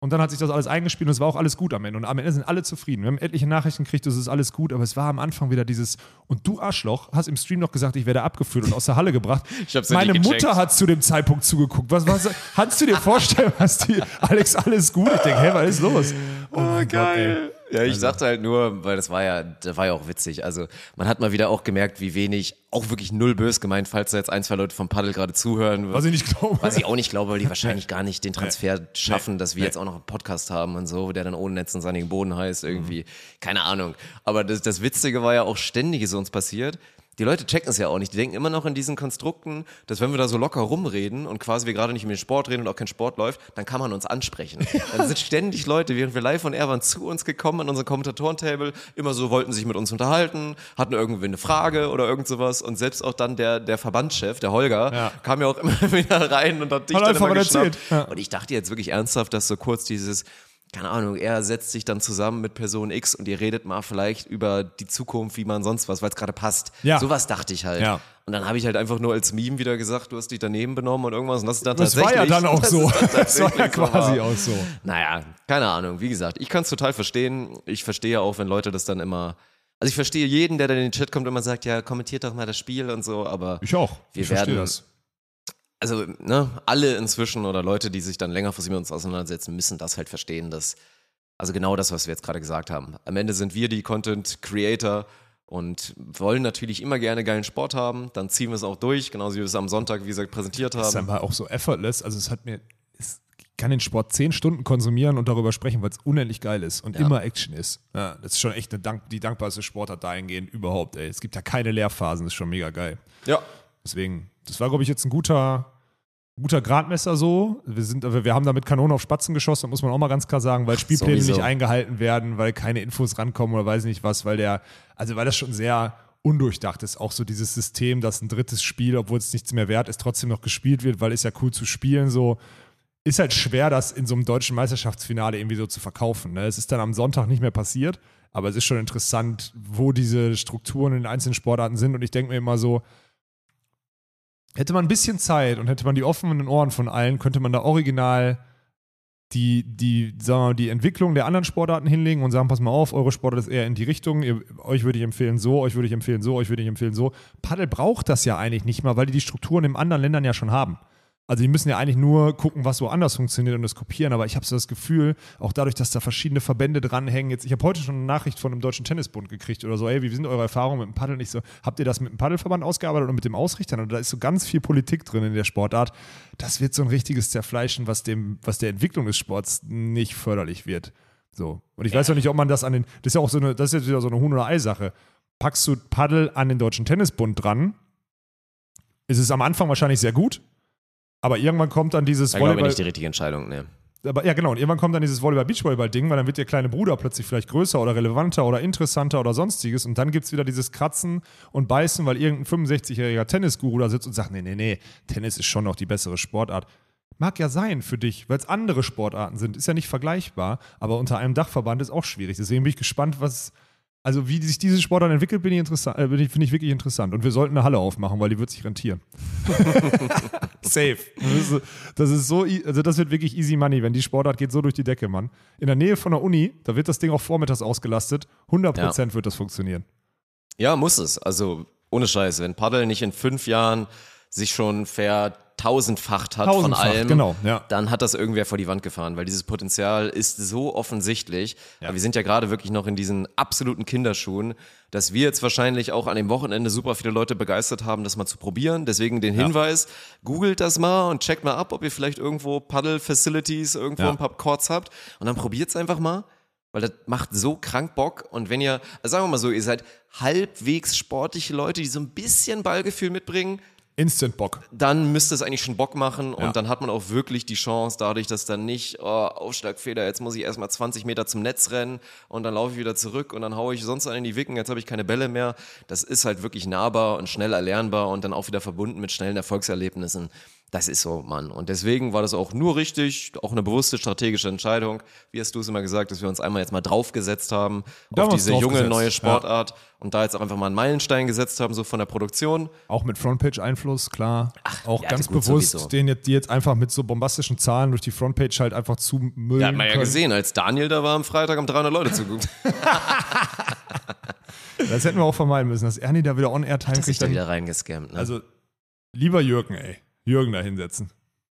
Und dann hat sich das alles eingespielt und es war auch alles gut am Ende. Und am Ende sind alle zufrieden. Wir haben etliche Nachrichten gekriegt, es ist alles gut, aber es war am Anfang wieder dieses, und du Arschloch hast im Stream noch gesagt, ich werde abgeführt und aus der Halle gebracht. Meine Mutter hat zu dem Zeitpunkt zugeguckt. Was, was, kannst du dir vorstellen, was die, Alex, alles gut? Ich denke, hä, was ist los? Oh, mein Gott, ey. Ja, ich sagte halt nur, weil das war ja, das war ja auch witzig. Also man hat mal wieder auch gemerkt, wie wenig, auch wirklich null bös gemeint, falls da jetzt ein, zwei Leute vom Paddel gerade zuhören. Was ich nicht glaube. Was ich auch nicht glaube, weil die wahrscheinlich gar nicht den Transfer schaffen, dass wir jetzt auch noch einen Podcast haben und so, der dann ohne Netz und sandigen Boden heißt, irgendwie. Keine Ahnung. Aber das, das Witzige war ja auch ständig ist uns passiert. Die Leute checken es ja auch nicht. Die denken immer noch in diesen Konstrukten, dass wenn wir da so locker rumreden und quasi wir gerade nicht über den Sport reden und auch kein Sport läuft, dann kann man uns ansprechen. [laughs] Dann sind ständig Leute, während wir live on air waren, zu uns gekommen an unser Kommentatoren-Table, immer so wollten sich mit uns unterhalten, hatten irgendwie eine Frage oder irgend sowas und selbst auch dann der, der Verbandschef, der Holger, Ja. kam ja auch [laughs] immer wieder rein und hat dich Hat dann immer geschnappt. Ja. Und ich dachte jetzt wirklich ernsthaft, dass so kurz dieses, keine Ahnung, er setzt sich dann zusammen mit Person X und ihr redet mal vielleicht über die Zukunft, wie man sonst was, weil es gerade passt. Ja. Sowas dachte ich halt. Ja. Und dann habe ich halt einfach nur als Meme wieder gesagt, du hast dich daneben benommen und irgendwas. Und das ist dann Das war tatsächlich. ja dann auch [laughs] das so. dann Das war ja so quasi wahr. auch so. Naja, keine Ahnung. Wie gesagt, ich kann es total verstehen. Ich verstehe auch, wenn Leute das dann immer. Also ich verstehe jeden, der dann in den Chat kommt und immer sagt, ja, kommentiert doch mal das Spiel und so, aber Ich auch. Wir ich verstehe werden- das. Also ne, alle inzwischen oder Leute, die sich dann längerfristig mit uns auseinandersetzen, müssen das halt verstehen, dass, also genau das, was wir jetzt gerade gesagt haben. Am Ende sind wir die Content Creator und wollen natürlich immer gerne geilen Sport haben, dann ziehen wir es auch durch, genauso wie wir es am Sonntag, wie gesagt, präsentiert Das ist haben. aber auch so effortless. Also es hat mir, es kann den Sport zehn Stunden konsumieren und darüber sprechen, weil es unendlich geil ist und immer Action ist. Ja, das ist schon echt eine Dank die dankbarste Sportart dahingehend überhaupt, ey. Es gibt ja keine Lehrphasen, das ist schon mega geil. Ja. Deswegen, das war, glaube ich, jetzt ein guter, guter Gradmesser so. Wir, sind, wir haben damit Kanonen auf Spatzen geschossen, das muss man auch mal ganz klar sagen, weil Spielpläne sowieso. nicht eingehalten werden, weil keine Infos rankommen oder weiß nicht was, weil der, also weil das schon sehr undurchdacht ist. Auch so dieses System, dass ein drittes Spiel, obwohl es nichts mehr wert ist, trotzdem noch gespielt wird, weil es ja cool zu spielen so. Ist halt schwer, das in so einem deutschen Meisterschaftsfinale irgendwie so zu verkaufen. Ne? Es ist dann am Sonntag nicht mehr passiert, aber es ist schon interessant, wo diese Strukturen in den einzelnen Sportarten sind. Und ich denke mir immer so, hätte man ein bisschen Zeit und hätte man die offenen Ohren von allen, könnte man da original die, die, sagen wir mal, die Entwicklung der anderen Sportarten hinlegen und sagen, pass mal auf, eure Sportart ist eher in die Richtung, ihr, euch würde ich empfehlen so, euch würde ich empfehlen so, euch würde ich empfehlen so. Paddel braucht das ja eigentlich nicht mal, weil die die Strukturen in anderen Ländern ja schon haben. Also die müssen ja eigentlich nur gucken, was woanders funktioniert und das kopieren. Aber ich habe so das Gefühl, auch dadurch, dass da verschiedene Verbände dranhängen. Jetzt, ich habe heute schon eine Nachricht von einem deutschen Tennisbund gekriegt oder so. Ey, wie sind eure Erfahrungen mit dem Paddel? Nicht so. Habt ihr das mit dem Paddelverband ausgearbeitet oder mit dem Ausrichtern? Und da ist so ganz viel Politik drin in der Sportart. Das wird so ein richtiges Zerfleischen, was dem, was der Entwicklung des Sports nicht förderlich wird. So. Und ich weiß auch nicht, ob man das an den. Das ist ja auch so eine, das ist jetzt wieder so eine Huhn- oder Ei-Sache. Packst du Paddel an den deutschen Tennisbund dran, ist es am Anfang wahrscheinlich sehr gut. Aber irgendwann kommt dann dieses Ich glaube Volleyball. nicht die richtige Entscheidung, ne. Aber ja, genau. Und irgendwann kommt dann dieses Volleyball-Beachvolleyball-Ding, weil dann wird der kleine Bruder plötzlich vielleicht größer oder relevanter oder interessanter oder sonstiges. Und dann gibt es wieder dieses Kratzen und Beißen, weil irgendein 65-jähriger Tennisguru da sitzt und sagt: Nee, nee, nee, Tennis ist schon noch die bessere Sportart. Mag ja sein für dich, weil es andere Sportarten sind. Ist ja nicht vergleichbar, aber unter einem Dachverband ist auch schwierig. Deswegen bin ich gespannt, was. Also, wie sich diese Sportart entwickelt, bin ich interessant, äh, finde ich wirklich interessant. Und wir sollten eine Halle aufmachen, weil die wird sich rentieren. [laughs] Safe. Das ist, so, also das wird wirklich easy money, wenn die Sportart geht so durch die Decke, Mann. In der Nähe von der Uni, da wird das Ding auch vormittags ausgelastet. 100% wird das funktionieren. Ja, muss es. Also ohne Scheiß, wenn Paddel nicht in fünf Jahren sich schon vertausendfacht hat von Tausendfach, allem, genau, ja. dann hat das irgendwer vor die Wand gefahren, weil dieses Potenzial ist so offensichtlich. Aber wir sind ja gerade wirklich noch in diesen absoluten Kinderschuhen, dass wir jetzt wahrscheinlich auch an dem Wochenende super viele Leute begeistert haben, das mal zu probieren. Deswegen den Hinweis, googelt das mal und checkt mal ab, ob ihr vielleicht irgendwo Paddle-Facilities, irgendwo Ja. ein paar Courts habt und dann probiert's einfach mal. Weil das macht so krank Bock. Und wenn ihr, also sagen wir mal so, ihr seid halbwegs sportliche Leute, die so ein bisschen Ballgefühl mitbringen, Instant Bock. dann müsste es eigentlich schon Bock machen und Ja. dann hat man auch wirklich die Chance, dadurch, dass dann nicht, oh, Aufschlagfehler, jetzt muss ich erstmal 20 Meter zum Netz rennen und dann laufe ich wieder zurück und dann haue ich sonst einen in die Wicken, jetzt habe ich keine Bälle mehr. Das ist halt wirklich nahbar und schnell erlernbar und dann auch wieder verbunden mit schnellen Erfolgserlebnissen. Das ist so, Mann. Und deswegen war das auch nur richtig, auch eine bewusste strategische Entscheidung. Wie hast du es immer gesagt, dass wir uns einmal jetzt mal draufgesetzt haben Da auf diese junge neue ja. Sportart und da jetzt auch einfach mal einen Meilenstein gesetzt haben, so von der Produktion. Auch mit Frontpage-Einfluss, klar. auch ja, ganz bewusst, sowieso. den jetzt, die jetzt einfach mit so bombastischen Zahlen durch die Frontpage halt einfach zu müllen. Ja, hat man ja können. gesehen, als Daniel da war am Freitag, haben 300 Leute zugeguckt. [laughs] Das hätten wir auch vermeiden müssen, dass Ernie da wieder On-Air-Time kriegt. da wieder reingescammt. Ne? also, lieber Jürgen, ey. Jürgen da hinsetzen.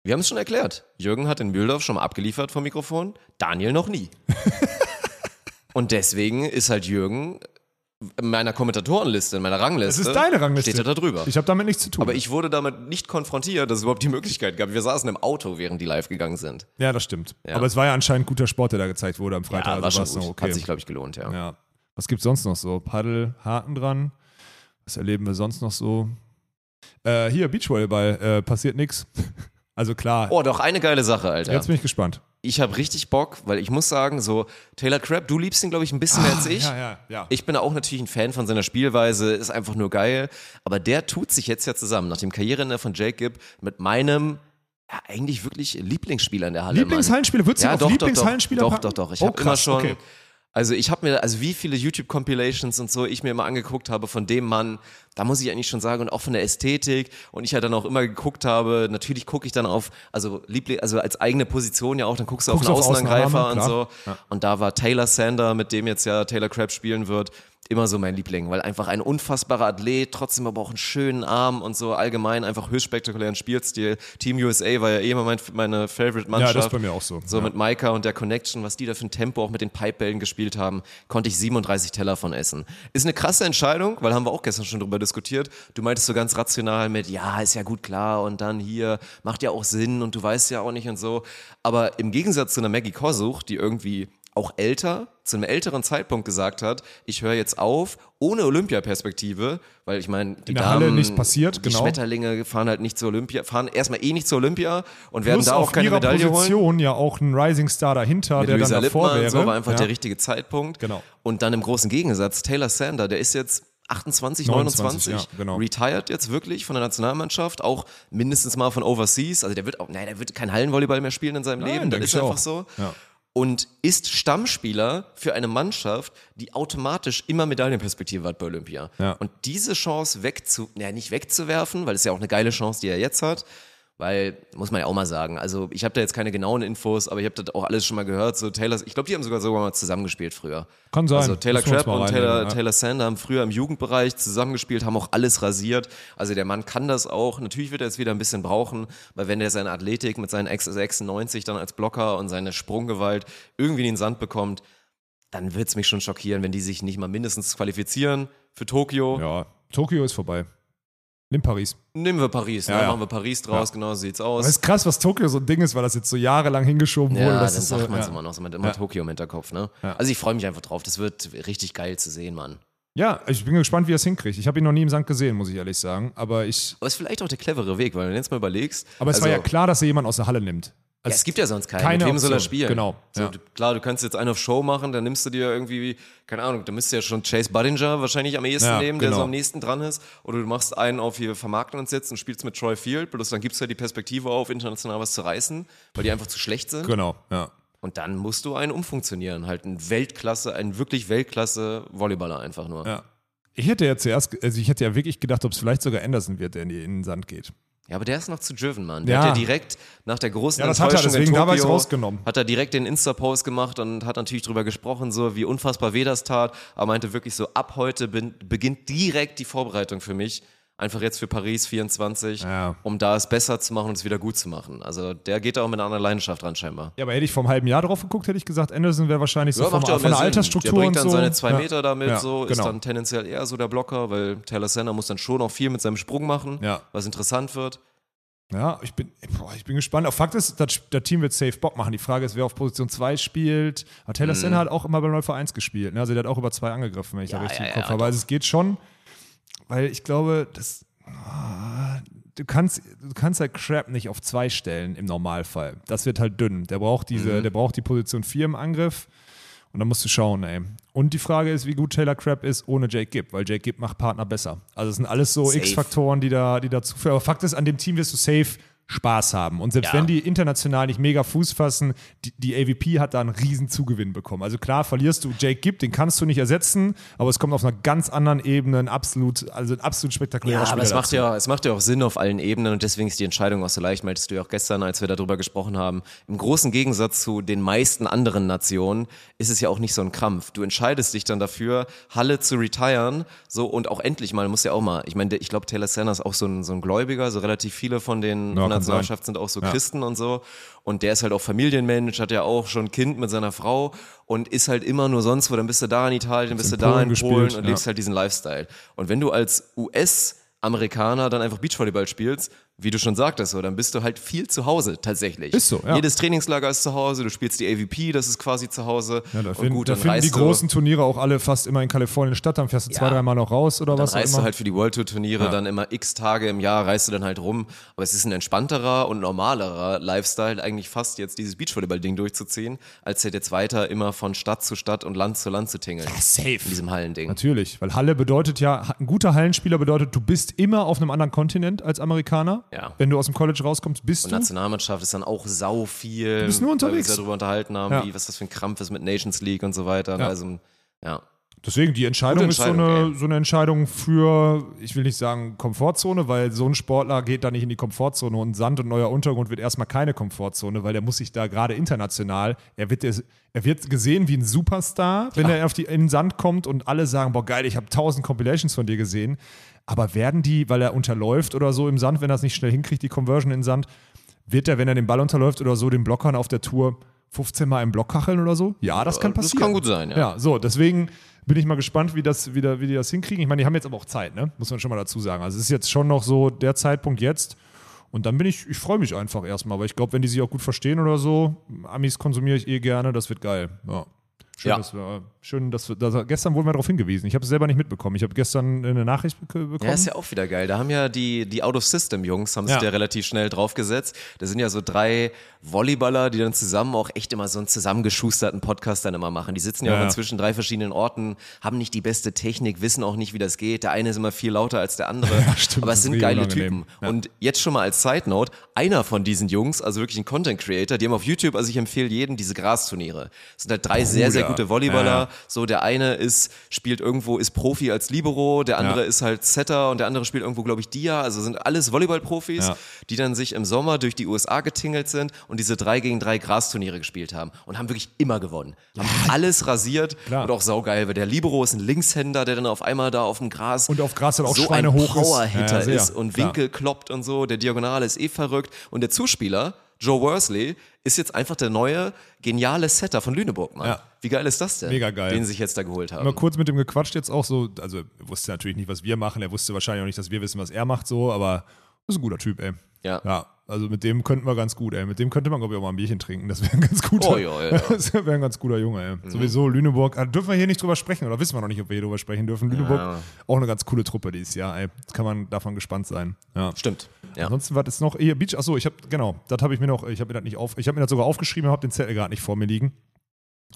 wir haben es schon erklärt. Jürgen hat in Mühldorf schon mal abgeliefert vom Mikrofon, Daniel noch nie. [laughs] Und deswegen ist halt Jürgen in meiner Kommentatorenliste, in meiner Rangliste. Das ist deine Rangliste. Steht er da drüber. Ich habe damit nichts zu tun. Aber ich wurde damit nicht konfrontiert, dass es überhaupt die Möglichkeit gab. Wir saßen im Auto, während die live gegangen sind. ja, das stimmt. Ja. Aber es war ja anscheinend guter Sport, der da gezeigt wurde am Freitag. Ja, war also schon gut. okay. Hat sich, glaube ich, gelohnt, ja. Ja. Was gibt's sonst noch so? Paddel, Haken dran. Was erleben wir sonst noch so? Äh, hier, Beachvolleyball, äh, passiert nix. [laughs] Also klar, Oh, doch, eine geile Sache, Alter. jetzt bin ich gespannt. ich habe richtig Bock, weil ich muss sagen, so Taylor Crabb, du liebst ihn, glaube ich, ein bisschen mehr als ich. Ah, Ja, ja, ja. Ich bin auch natürlich ein Fan von seiner Spielweise, ist einfach nur geil. Aber der tut sich jetzt ja zusammen, nach dem Karriereende von Jake Gibb, mit meinem ja, eigentlich wirklich Lieblingsspieler in der Halle. Lieblingshallenspieler? Würdest du Ja, auf doch, Lieblingshallenspieler doch, doch, doch, doch. Ich Oh, habe immer krass, schon. okay. Also ich habe mir, also wie viele YouTube-Compilations und so ich mir immer angeguckt habe von dem Mann, da muss ich eigentlich schon sagen, und auch von der Ästhetik und ich ja dann auch immer geguckt habe, natürlich gucke ich dann auf, also Liebling, also als eigene Position ja auch, dann guckst du Guckst auf einen auf Außenangreifer und so. Und da war Taylor Sander, mit dem jetzt ja Taylor Crabb spielen wird, immer so mein Liebling, weil einfach ein unfassbarer Athlet, trotzdem aber auch einen schönen Arm und so allgemein einfach höchst spektakulären Spielstil. Team USA war ja eh immer mein, meine Favorite-Mannschaft. Ja, das ist bei mir auch so. So Ja. mit Maika und der Connection, was die da für ein Tempo auch mit den Pipebällen gespielt haben, konnte ich 37 Teller von essen. Ist eine krasse Entscheidung, weil haben wir auch gestern schon drüber diskutiert. Du meintest so ganz rational mit, ja, ist ja gut klar und dann hier, macht ja auch Sinn und du weißt ja auch nicht und so. Aber im Gegensatz zu einer Maggie Kosuch, die irgendwie auch älter, zu einem älteren Zeitpunkt gesagt hat, ich höre jetzt auf, ohne Olympiaperspektive, weil ich meine, die In der Damen, Halle nichts passiert, die genau. Schmetterlinge fahren halt nicht zur Olympia, fahren erstmal eh nicht zur Olympia und werden Plus da auch auf keine Medaille holen. Position ja auch ein Rising Star dahinter, Mit der Luisa dann davor Lippmann, wäre. so war einfach ja. der richtige Zeitpunkt. Genau. Und dann im großen Gegensatz, Taylor Sander, der ist jetzt 28, 29, 29, ja, genau. retired jetzt wirklich von der Nationalmannschaft, auch mindestens mal von Overseas. Also der wird auch, nein, der wird kein Hallenvolleyball mehr spielen in seinem Nein, Leben, das ist einfach auch. so. Ja. Und ist Stammspieler für eine Mannschaft, die automatisch immer Medaillenperspektive hat bei Olympia. Ja. Und diese Chance wegzu, naja, nicht wegzuwerfen, weil es ja auch eine geile Chance, die er jetzt hat, weil, muss man ja auch mal sagen, also ich habe da jetzt keine genauen Infos, aber ich habe das auch alles schon mal gehört. So Taylor, ich glaube, die haben sogar sogar mal zusammengespielt früher. Kann sein. Also Taylor Crabb und Taylor, ja. Taylor Sander haben früher im Jugendbereich zusammengespielt, haben auch alles rasiert. Also der Mann kann das auch. Natürlich wird er jetzt wieder ein bisschen brauchen, weil wenn er seine Athletik mit seinen 96 dann als Blocker und seine Sprunggewalt irgendwie in den Sand bekommt, dann wird's mich schon schockieren, wenn die sich nicht mal mindestens qualifizieren für Tokio. Ja, Tokio ist vorbei. Nimm Paris. Nehmen wir Paris, ne? Ja, ja. machen wir Paris draus, genau so sieht's aus. Aber ist krass, was Tokio so ein Ding ist, weil das jetzt so jahrelang hingeschoben wurde. Ja, das dann ist sagt so, man es ja. immer noch, so man hat immer Ja. Tokio im Hinterkopf, ne? Ja. Also ich freue mich einfach drauf, das wird richtig geil zu sehen, Mann. Ja, ich bin gespannt, wie er es hinkriegt. Ich habe ihn noch nie im Sand gesehen, muss ich ehrlich sagen. Aber ich. Aber ist vielleicht auch der clevere Weg, weil wenn du jetzt mal überlegst. Aber es also, war ja klar, dass er jemanden aus der Halle nimmt. Ja, es gibt ja sonst keinen. keine Mit wem soll er spielen? Genau, So, ja. klar, du kannst jetzt einen auf Show machen, dann nimmst du dir irgendwie, keine Ahnung, da müsst du ja schon Chase Budinger wahrscheinlich am ehesten Ja, nehmen, der genau. so am nächsten dran ist. Oder du machst einen auf hier vermarkten uns jetzt und spielst mit Troy Field, bloß dann gibst du ja die Perspektive auf, international was zu reißen, weil die einfach zu schlecht sind. Genau, ja. Und dann musst du einen umfunktionieren. Halt ein Weltklasse, ein wirklich Weltklasse Volleyballer einfach nur. ja. Ich hätte ja zuerst, also ich hätte ja wirklich gedacht, ob es vielleicht sogar Anderson wird, der in den Sand geht. Ja, aber der ist noch zu driven, Mann. Der Ja. hat ja direkt nach der großen Ja, das hat er, Enttäuschung deswegen in Tokio, rausgenommen. hat er direkt den Insta-Post gemacht und hat natürlich drüber gesprochen, so wie unfassbar weh das tat, aber meinte wirklich so, ab heute bin, beginnt direkt die Vorbereitung für mich. Einfach jetzt für Paris 24, Ja. um da es besser zu machen und es wieder gut zu machen. Also der geht da auch mit einer anderen Leidenschaft ran, scheinbar. Ja, aber hätte ich vor einem halben Jahr drauf geguckt, hätte ich gesagt, Anderson wäre wahrscheinlich so Ja, vom, ja auch von der. Altersstruktur Der bringt dann so. seine zwei ja. Meter damit, ja, so genau. ist dann tendenziell eher so der Blocker, weil Taylor Senna muss dann schon auch viel mit seinem Sprung machen, Ja. was interessant wird. Ja, ich bin, boah, ich bin gespannt. Auf Fakt ist, das, das Team wird safe Bock machen. Die Frage ist, wer auf Position 2 spielt. Aber Taylor Mhm. Senna hat auch immer bei Läufer 1 gespielt. Ne? Also der hat auch über zwei angegriffen, wenn ich Ja, da richtig ja, im Kopf ja, habe. Also es geht schon, weil ich glaube, das, ah, du kannst, du kannst halt Crab nicht auf zwei stellen im Normalfall. Das wird halt dünn. Der braucht diese, Mhm. der braucht die Position 4 im Angriff. Und dann musst du schauen, ey. Und die Frage ist, wie gut Taylor Crab ist ohne Jake Gibb, weil Jake Gibb macht Partner besser. Also es sind alles so. X-Faktoren, die da, die dazu führen. Aber Fakt ist, an dem Team wirst du safe Spaß haben. Und selbst Ja. wenn die international nicht mega Fuß fassen, die, die AVP hat da einen riesen Zugewinn bekommen. Also klar verlierst du Jake Gibb, den kannst du nicht ersetzen, aber es kommt auf einer ganz anderen Ebene ein absolut, also ein absolut spektakulärer Ja, aber Spieler es macht ja, es macht ja auch Sinn auf allen Ebenen und deswegen ist die Entscheidung auch so leicht, meintest du ja auch gestern, als wir darüber gesprochen haben. Im großen Gegensatz zu den meisten anderen Nationen ist es ja auch nicht so ein Krampf. Du entscheidest dich dann dafür, Halle zu retiren, so und auch endlich mal, muss ja auch mal, ich meine, ich glaube, Taylor Sanders ist auch so ein, so ein Gläubiger, so relativ viele von den Ja, Nationalmannschaft sind auch so Christen und so. Und der ist halt auch Familienmensch, hat ja auch schon ein Kind mit seiner Frau und ist halt immer nur sonst wo. Dann bist du da in Italien, bist du da Polen in gespielt, Polen und ja. lebst halt diesen Lifestyle. Und wenn du als US-Amerikaner dann einfach Beachvolleyball spielst, wie du schon sagtest, so, dann bist du halt viel zu Hause tatsächlich. Ist so, ja. Jedes Trainingslager ist zu Hause, du spielst die AVP, das ist quasi zu Hause. Ja, da und finden, gut, da dann finden die großen Turniere auch alle fast immer in Kalifornien statt. Dann fährst du zwei, Ja. dreimal noch raus oder dann was auch reist immer. du halt für die World Tour Turniere Ja. dann immer x Tage im Jahr, reist du dann halt rum. Aber es ist ein entspannterer und normalerer Lifestyle, eigentlich fast jetzt dieses Beachvolleyball-Ding durchzuziehen, als halt jetzt weiter immer von Stadt zu Stadt und Land zu Land zu tingeln. safe. In diesem Hallending. Natürlich, weil Halle bedeutet ja, ein guter Hallenspieler bedeutet, du bist immer auf einem anderen Kontinent als Amerikaner. Ja. Wenn du aus dem College rauskommst, bist Und du. Nationalmannschaft ist dann auch sau viel. Du bist nur Weil wir unterwegs. uns darüber unterhalten haben, Ja. wie, was das für ein Krampf ist mit Nations League und so weiter. Ja. Also, ja. Deswegen, die Entscheidung, Gute ist so Entscheidung, eine, so eine Entscheidung für, ich will nicht sagen Komfortzone, weil so ein Sportler geht da nicht in die Komfortzone und Sand und neuer Untergrund wird erstmal keine Komfortzone, weil der muss sich da gerade international, er wird, er wird gesehen wie ein Superstar, wenn er auf die, in den Sand kommt und alle sagen, boah geil, ich habe tausend Compilations von dir gesehen. Aber werden die, weil er unterläuft oder so im Sand, wenn er es nicht schnell hinkriegt, die Conversion in den Sand, wird er, wenn er den Ball unterläuft oder so, den Blockern auf der Tour 15 Mal im Block kacheln oder so? Ja, das kann Das passieren. kann gut sein, ja. Ja, so, deswegen bin ich mal gespannt, wie, das, wie, da, wie die das hinkriegen. Ich meine, die haben jetzt aber auch Zeit, ne? Muss man schon mal dazu sagen. Also es ist jetzt schon noch so der Zeitpunkt jetzt. Und dann bin ich, ich freue mich einfach erstmal, aber ich glaube, wenn die sich auch gut verstehen oder so, Amis konsumiere ich eh gerne, das wird geil. Ja. Schön, Ja. dass wir, schön, dass wir, dass, gestern wurden wir darauf hingewiesen. Ich habe es selber nicht mitbekommen. Ich habe gestern eine Nachricht bek- bekommen. Ja, ist ja auch wieder geil. Da haben ja die, die Out-of-System-Jungs, haben sich Ja. ja relativ schnell draufgesetzt. Da sind ja so drei Volleyballer, die dann zusammen auch echt immer so einen zusammengeschusterten Podcast dann immer machen. Die sitzen ja, Ja, auch ja. inzwischen drei verschiedenen Orten, haben nicht die beste Technik, wissen auch nicht, wie das geht. Der eine ist immer viel lauter als der andere. [laughs] stimmt, aber es sind geile. Typen. Ja. Und jetzt schon mal als Side Note, einer von diesen Jungs, also wirklich ein Content Creator, die haben auf YouTube, also ich empfehle jedem diese Grasturniere. Das sind halt drei sehr, sehr gute Volleyballer. Ja, ja. So, der eine ist, spielt irgendwo, ist Profi als Libero, der andere Ja. ist halt Setter und der andere spielt irgendwo, glaube ich, Dia. Also sind alles Volleyball-Profis, Ja. die dann sich im Sommer durch die USA getingelt sind und diese drei gegen drei Grasturniere gespielt haben und haben wirklich immer gewonnen. Haben alles rasiert Klar. und auch saugeil, weil der Libero ist ein Linkshänder, der dann auf einmal da auf dem Gras Und auf Gras halt auch so ein schweinehoch ist. Powerhitter Ja, sehr. ist und Klar. Winkel kloppt und so. Der Diagonale ist eh verrückt und der Zuspieler Joe Worsley ist jetzt einfach der neue geniale Setter von Lüneburg, Mann. Ja. Wie geil ist das denn? Mega geil. Den sie sich jetzt da geholt haben. Mal kurz mit dem gequatscht jetzt auch so. Also, er wusste natürlich nicht, was wir machen. Er wusste wahrscheinlich auch nicht, dass wir wissen, was er macht, so. Aber ist ein guter Typ, ey. Ja. Ja, also mit dem könnten wir ganz gut, ey. Mit dem könnte man, glaube ich, auch mal ein Bierchen trinken. Das wäre ein ganz guter. Oh, ja, ja. [laughs] Das wäre ein ganz guter Junge, ey. Mhm. Sowieso Lüneburg. Ah, dürfen wir hier nicht drüber sprechen oder wissen wir noch nicht, ob wir hier drüber sprechen dürfen. Lüneburg, auch eine ganz coole Truppe dieses Jahr, ey. Kann man davon gespannt sein. Ja. Stimmt. Ja. Ansonsten, was ist noch? Hier, Beach, achso, ich habe, genau, das habe ich mir noch, ich habe mir das nicht auf, ich habe mir das sogar aufgeschrieben, habe den Zettel gerade nicht vor mir liegen.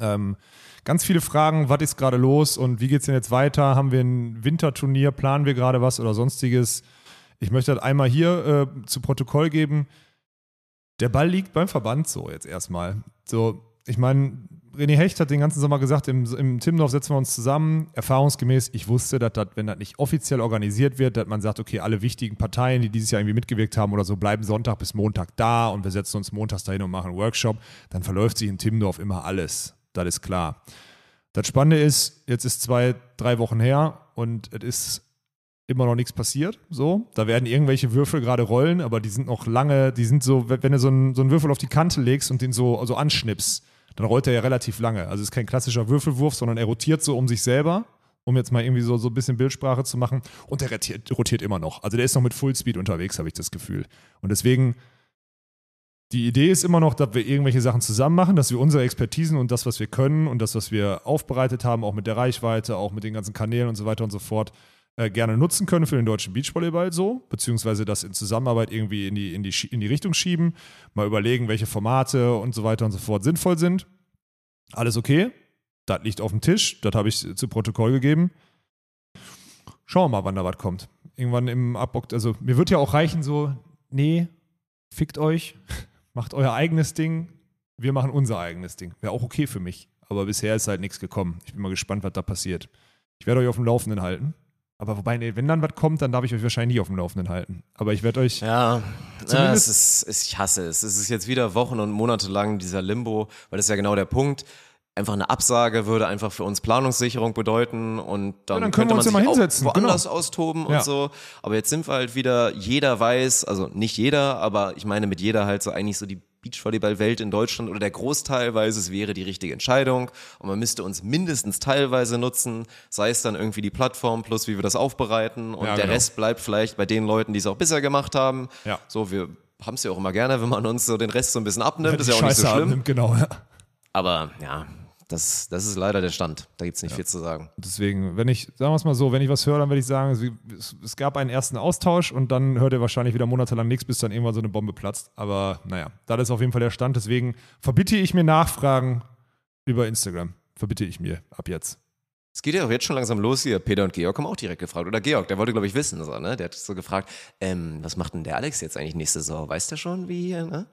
Ähm, ganz viele Fragen, was ist gerade los und wie geht's denn jetzt weiter? Haben wir ein Winterturnier, planen wir gerade was oder sonstiges? Ich möchte das einmal hier äh, zu Protokoll geben. Der Ball liegt beim Verband so jetzt erstmal. So, ich meine, René Hecht hat den ganzen Sommer gesagt, im, im Timmendorf setzen wir uns zusammen. Erfahrungsgemäß, ich wusste, dass das, wenn das nicht offiziell organisiert wird, dass man sagt, okay, alle wichtigen Parteien, die dieses Jahr irgendwie mitgewirkt haben oder so, bleiben Sonntag bis Montag da und wir setzen uns montags dahin und machen einen Workshop. Dann verläuft sich in Timmendorf immer alles. Das ist klar. Das Spannende ist, jetzt ist zwei, drei Wochen her und es ist immer noch nichts passiert. So, da werden irgendwelche Würfel gerade rollen, aber die sind noch lange, die sind so, wenn du so einen, so einen Würfel auf die Kante legst und den so, so anschnippst, dann rollt er ja relativ lange. Also es ist kein klassischer Würfelwurf, sondern er rotiert so um sich selber, um jetzt mal irgendwie so, so ein bisschen Bildsprache zu machen. Und der rotiert, rotiert immer noch. Also der ist noch mit Fullspeed unterwegs, habe ich das Gefühl. Und deswegen, die Idee ist immer noch, dass wir irgendwelche Sachen zusammen machen, dass wir unsere Expertisen und das, was wir können und das, was wir aufbereitet haben, auch mit der Reichweite, auch mit den ganzen Kanälen und so weiter und so fort, äh, gerne nutzen können für den deutschen Beachvolleyball so, beziehungsweise das in Zusammenarbeit irgendwie in die, in, die, in die Richtung schieben, mal überlegen, welche Formate und so weiter und so fort sinnvoll sind. Alles okay, das liegt auf dem Tisch, das habe ich zu Protokoll gegeben. Schauen wir mal, wann da was kommt. Irgendwann im Abbock, also mir wird ja auch reichen so, nee, fickt euch, [laughs] macht euer eigenes Ding, wir machen unser eigenes Ding. Wäre auch okay für mich. Aber bisher ist halt nichts gekommen. Ich bin mal gespannt, was da passiert. Ich werde euch auf dem Laufenden halten. Aber wobei, nee, wenn dann was kommt, dann darf ich euch wahrscheinlich nie auf dem Laufenden halten. Aber ich werde euch. Ja, ja es ist, es, ich hasse es. Es ist jetzt wieder Wochen und Monate lang dieser Limbo, weil das ist ja genau der Punkt. Einfach eine Absage würde einfach für uns Planungssicherung bedeuten und dann, Ja, dann können könnte wir man uns sich ja mal auch hinsetzen, woanders genau. austoben Ja. und so. Aber jetzt sind wir halt wieder, jeder weiß, also nicht jeder, aber ich meine mit jeder halt so eigentlich so die Beachvolleyball-Welt in Deutschland oder der Großteil weiß, es wäre die richtige Entscheidung und man müsste uns mindestens teilweise nutzen, sei es dann irgendwie die Plattform plus wie wir das aufbereiten und Ja, der genau. Rest bleibt vielleicht bei den Leuten, die es auch bisher gemacht haben. Ja. So, wir haben es ja auch immer gerne, wenn man uns so den Rest so ein bisschen abnimmt, ist ja auch nicht so Scheiße schlimm. abnimmt, genau. Ja. Aber ja, das, das ist leider der Stand. Da gibt's nicht viel zu sagen. Deswegen, wenn ich, sagen wir es mal so, wenn ich was höre, dann werde ich sagen, es, es gab einen ersten Austausch und dann hört ihr wahrscheinlich wieder monatelang nichts, bis dann irgendwann so eine Bombe platzt. Aber naja, das ist auf jeden Fall der Stand. Deswegen verbitte ich mir Nachfragen über Instagram. Verbitte ich mir ab jetzt. Es geht ja auch jetzt schon langsam los hier. Peter und Georg haben auch direkt gefragt. Oder Georg, der wollte, glaube ich, wissen. So, ne? Der hat so gefragt, ähm, was macht denn der Alex jetzt eigentlich nächste Saison? Weiß der schon, wie hier, ne?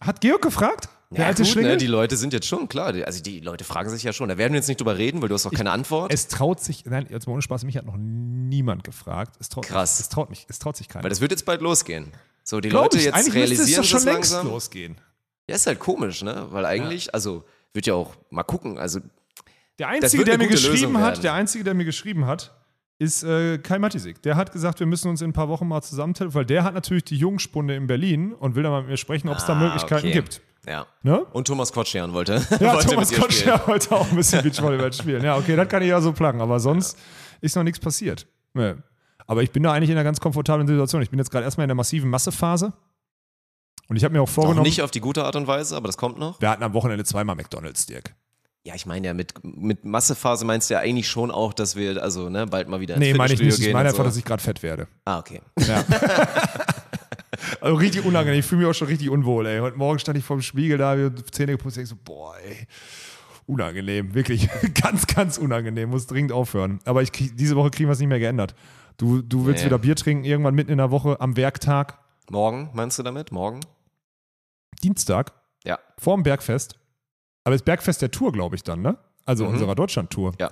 Hat Georg gefragt? Der alte gut, Schlingel? ne, die Leute sind jetzt schon klar. die- Also die Leute fragen sich ja schon. Da werden wir jetzt nicht drüber reden, weil du hast auch keine Antwort. Es traut sich, nein, jetzt mal ohne Spaß, mich hat noch niemand gefragt. Es traut Krass. Mich, es traut mich, es traut sich keiner. weil das wird jetzt bald losgehen. So, die Glaub Leute ich, jetzt eigentlich müsste es realisieren doch schon das längst langsam. losgehen. Ja, ist halt komisch, ne? Weil eigentlich, also wird ja auch mal gucken. Also Der Einzige, der mir geschrieben hat, der Einzige, der mir geschrieben hat, ist äh, Kai Matisik. Der hat gesagt, wir müssen uns in ein paar Wochen mal zusammen telefonieren, weil der hat natürlich die Jungspunde in Berlin und will da mal mit mir sprechen, ob es da Ah, Möglichkeiten okay. gibt. Ja. Ne? Und Thomas Kotschern wollte, [laughs] Ja, wollte Thomas. Kotschner wollte auch ein bisschen [laughs] Beachvolleyball spielen. Ja, okay, das kann ich ja so plagen, aber sonst ist noch nichts passiert. Nee. Aber ich bin da eigentlich in einer ganz komfortablen Situation. Ich bin jetzt gerade erstmal in der massiven Massephase. Und ich habe mir auch Noch vorgenommen, nicht auf die gute Art und Weise, aber das kommt noch. wir hatten am Wochenende zweimal McDonalds, Dirk. Ja, ich meine ja, mit, mit Massephase meinst du ja eigentlich schon auch, dass wir also ne, bald mal wieder ins Nee, meine ich nicht. Ich meine einfach, so. dass ich gerade fett werde. Ah, okay. [laughs] Also richtig unangenehm. Ich fühle mich auch schon richtig unwohl, ey. Heute Morgen stand ich vorm Spiegel da, wir Zähne geputzt, ich so, boah, ey. Unangenehm, wirklich. [laughs] ganz, ganz unangenehm. Muss dringend aufhören. Aber ich diese Woche kriegen wir es nicht mehr geändert. Du, du willst Nee. wieder Bier trinken, irgendwann mitten in der Woche am Werktag, Morgen, meinst du damit? Morgen? Dienstag, Ja. vorm Bergfest. Aber das Bergfest der Tour, glaube ich, dann, ne? Also Mhm. unserer Deutschland-Tour. Ja.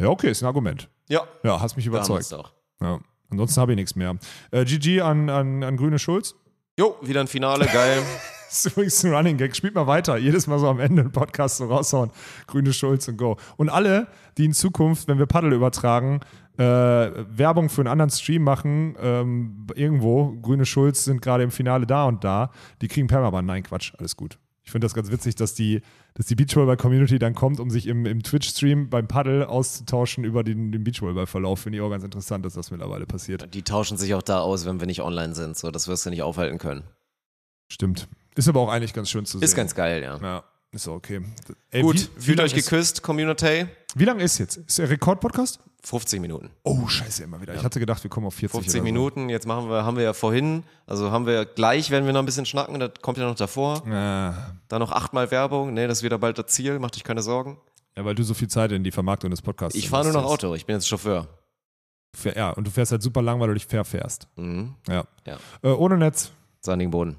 Ja, okay, ist ein Argument. Ja. Ja, hast mich überzeugt. doch. Ja. Ansonsten habe ich nichts mehr. Äh, GG an, an, an Grüne Schulz. Jo, wieder ein Finale, geil. [laughs] Das ist übrigens ein Running Gag. Spielt mal weiter. Jedes Mal so am Ende einen Podcast so raushauen. Grüne Schulz und Go. Und alle, die in Zukunft, wenn wir Paddel übertragen, äh, Werbung für einen anderen Stream machen, ähm, irgendwo, Grüne Schulz sind gerade im Finale da und da, die kriegen Permaban. Nein, Quatsch, alles gut. Ich finde das ganz witzig, dass die, dass die Beachvolleyball-Community dann kommt, um sich im, im Twitch-Stream beim Paddel auszutauschen über den, den Beachvolleyball-Verlauf. Finde ich auch ganz interessant, dass das mittlerweile passiert. Die tauschen sich auch da aus, wenn wir nicht online sind. So, das wirst du nicht aufhalten können. Stimmt. Ist aber auch eigentlich ganz schön zu sehen. Ist ganz geil, ja. Ja, ist okay. Ey, Gut, wie- wie fühlt euch ist- geküsst, Community. Wie lange ist jetzt? Ist der Rekord-Podcast? 50 Minuten. Oh, scheiße, immer wieder. Ich hatte gedacht, wir kommen auf 40 50 oder Minuten, jetzt machen wir, haben wir ja vorhin, also haben wir gleich, werden wir noch ein bisschen schnacken, das kommt ja noch davor. So. Äh, Dann noch achtmal Werbung, nee, das ist wieder bald das Ziel, mach dich keine Sorgen. ja, weil du so viel Zeit in die Vermarktung des Podcasts Ich fahre nur noch. Auto, ich bin jetzt Chauffeur. Ja, und du fährst halt super lang, weil du dich fair fährst. Mhm. Ja. Ja. Äh, ohne Netz. Sandigen Boden.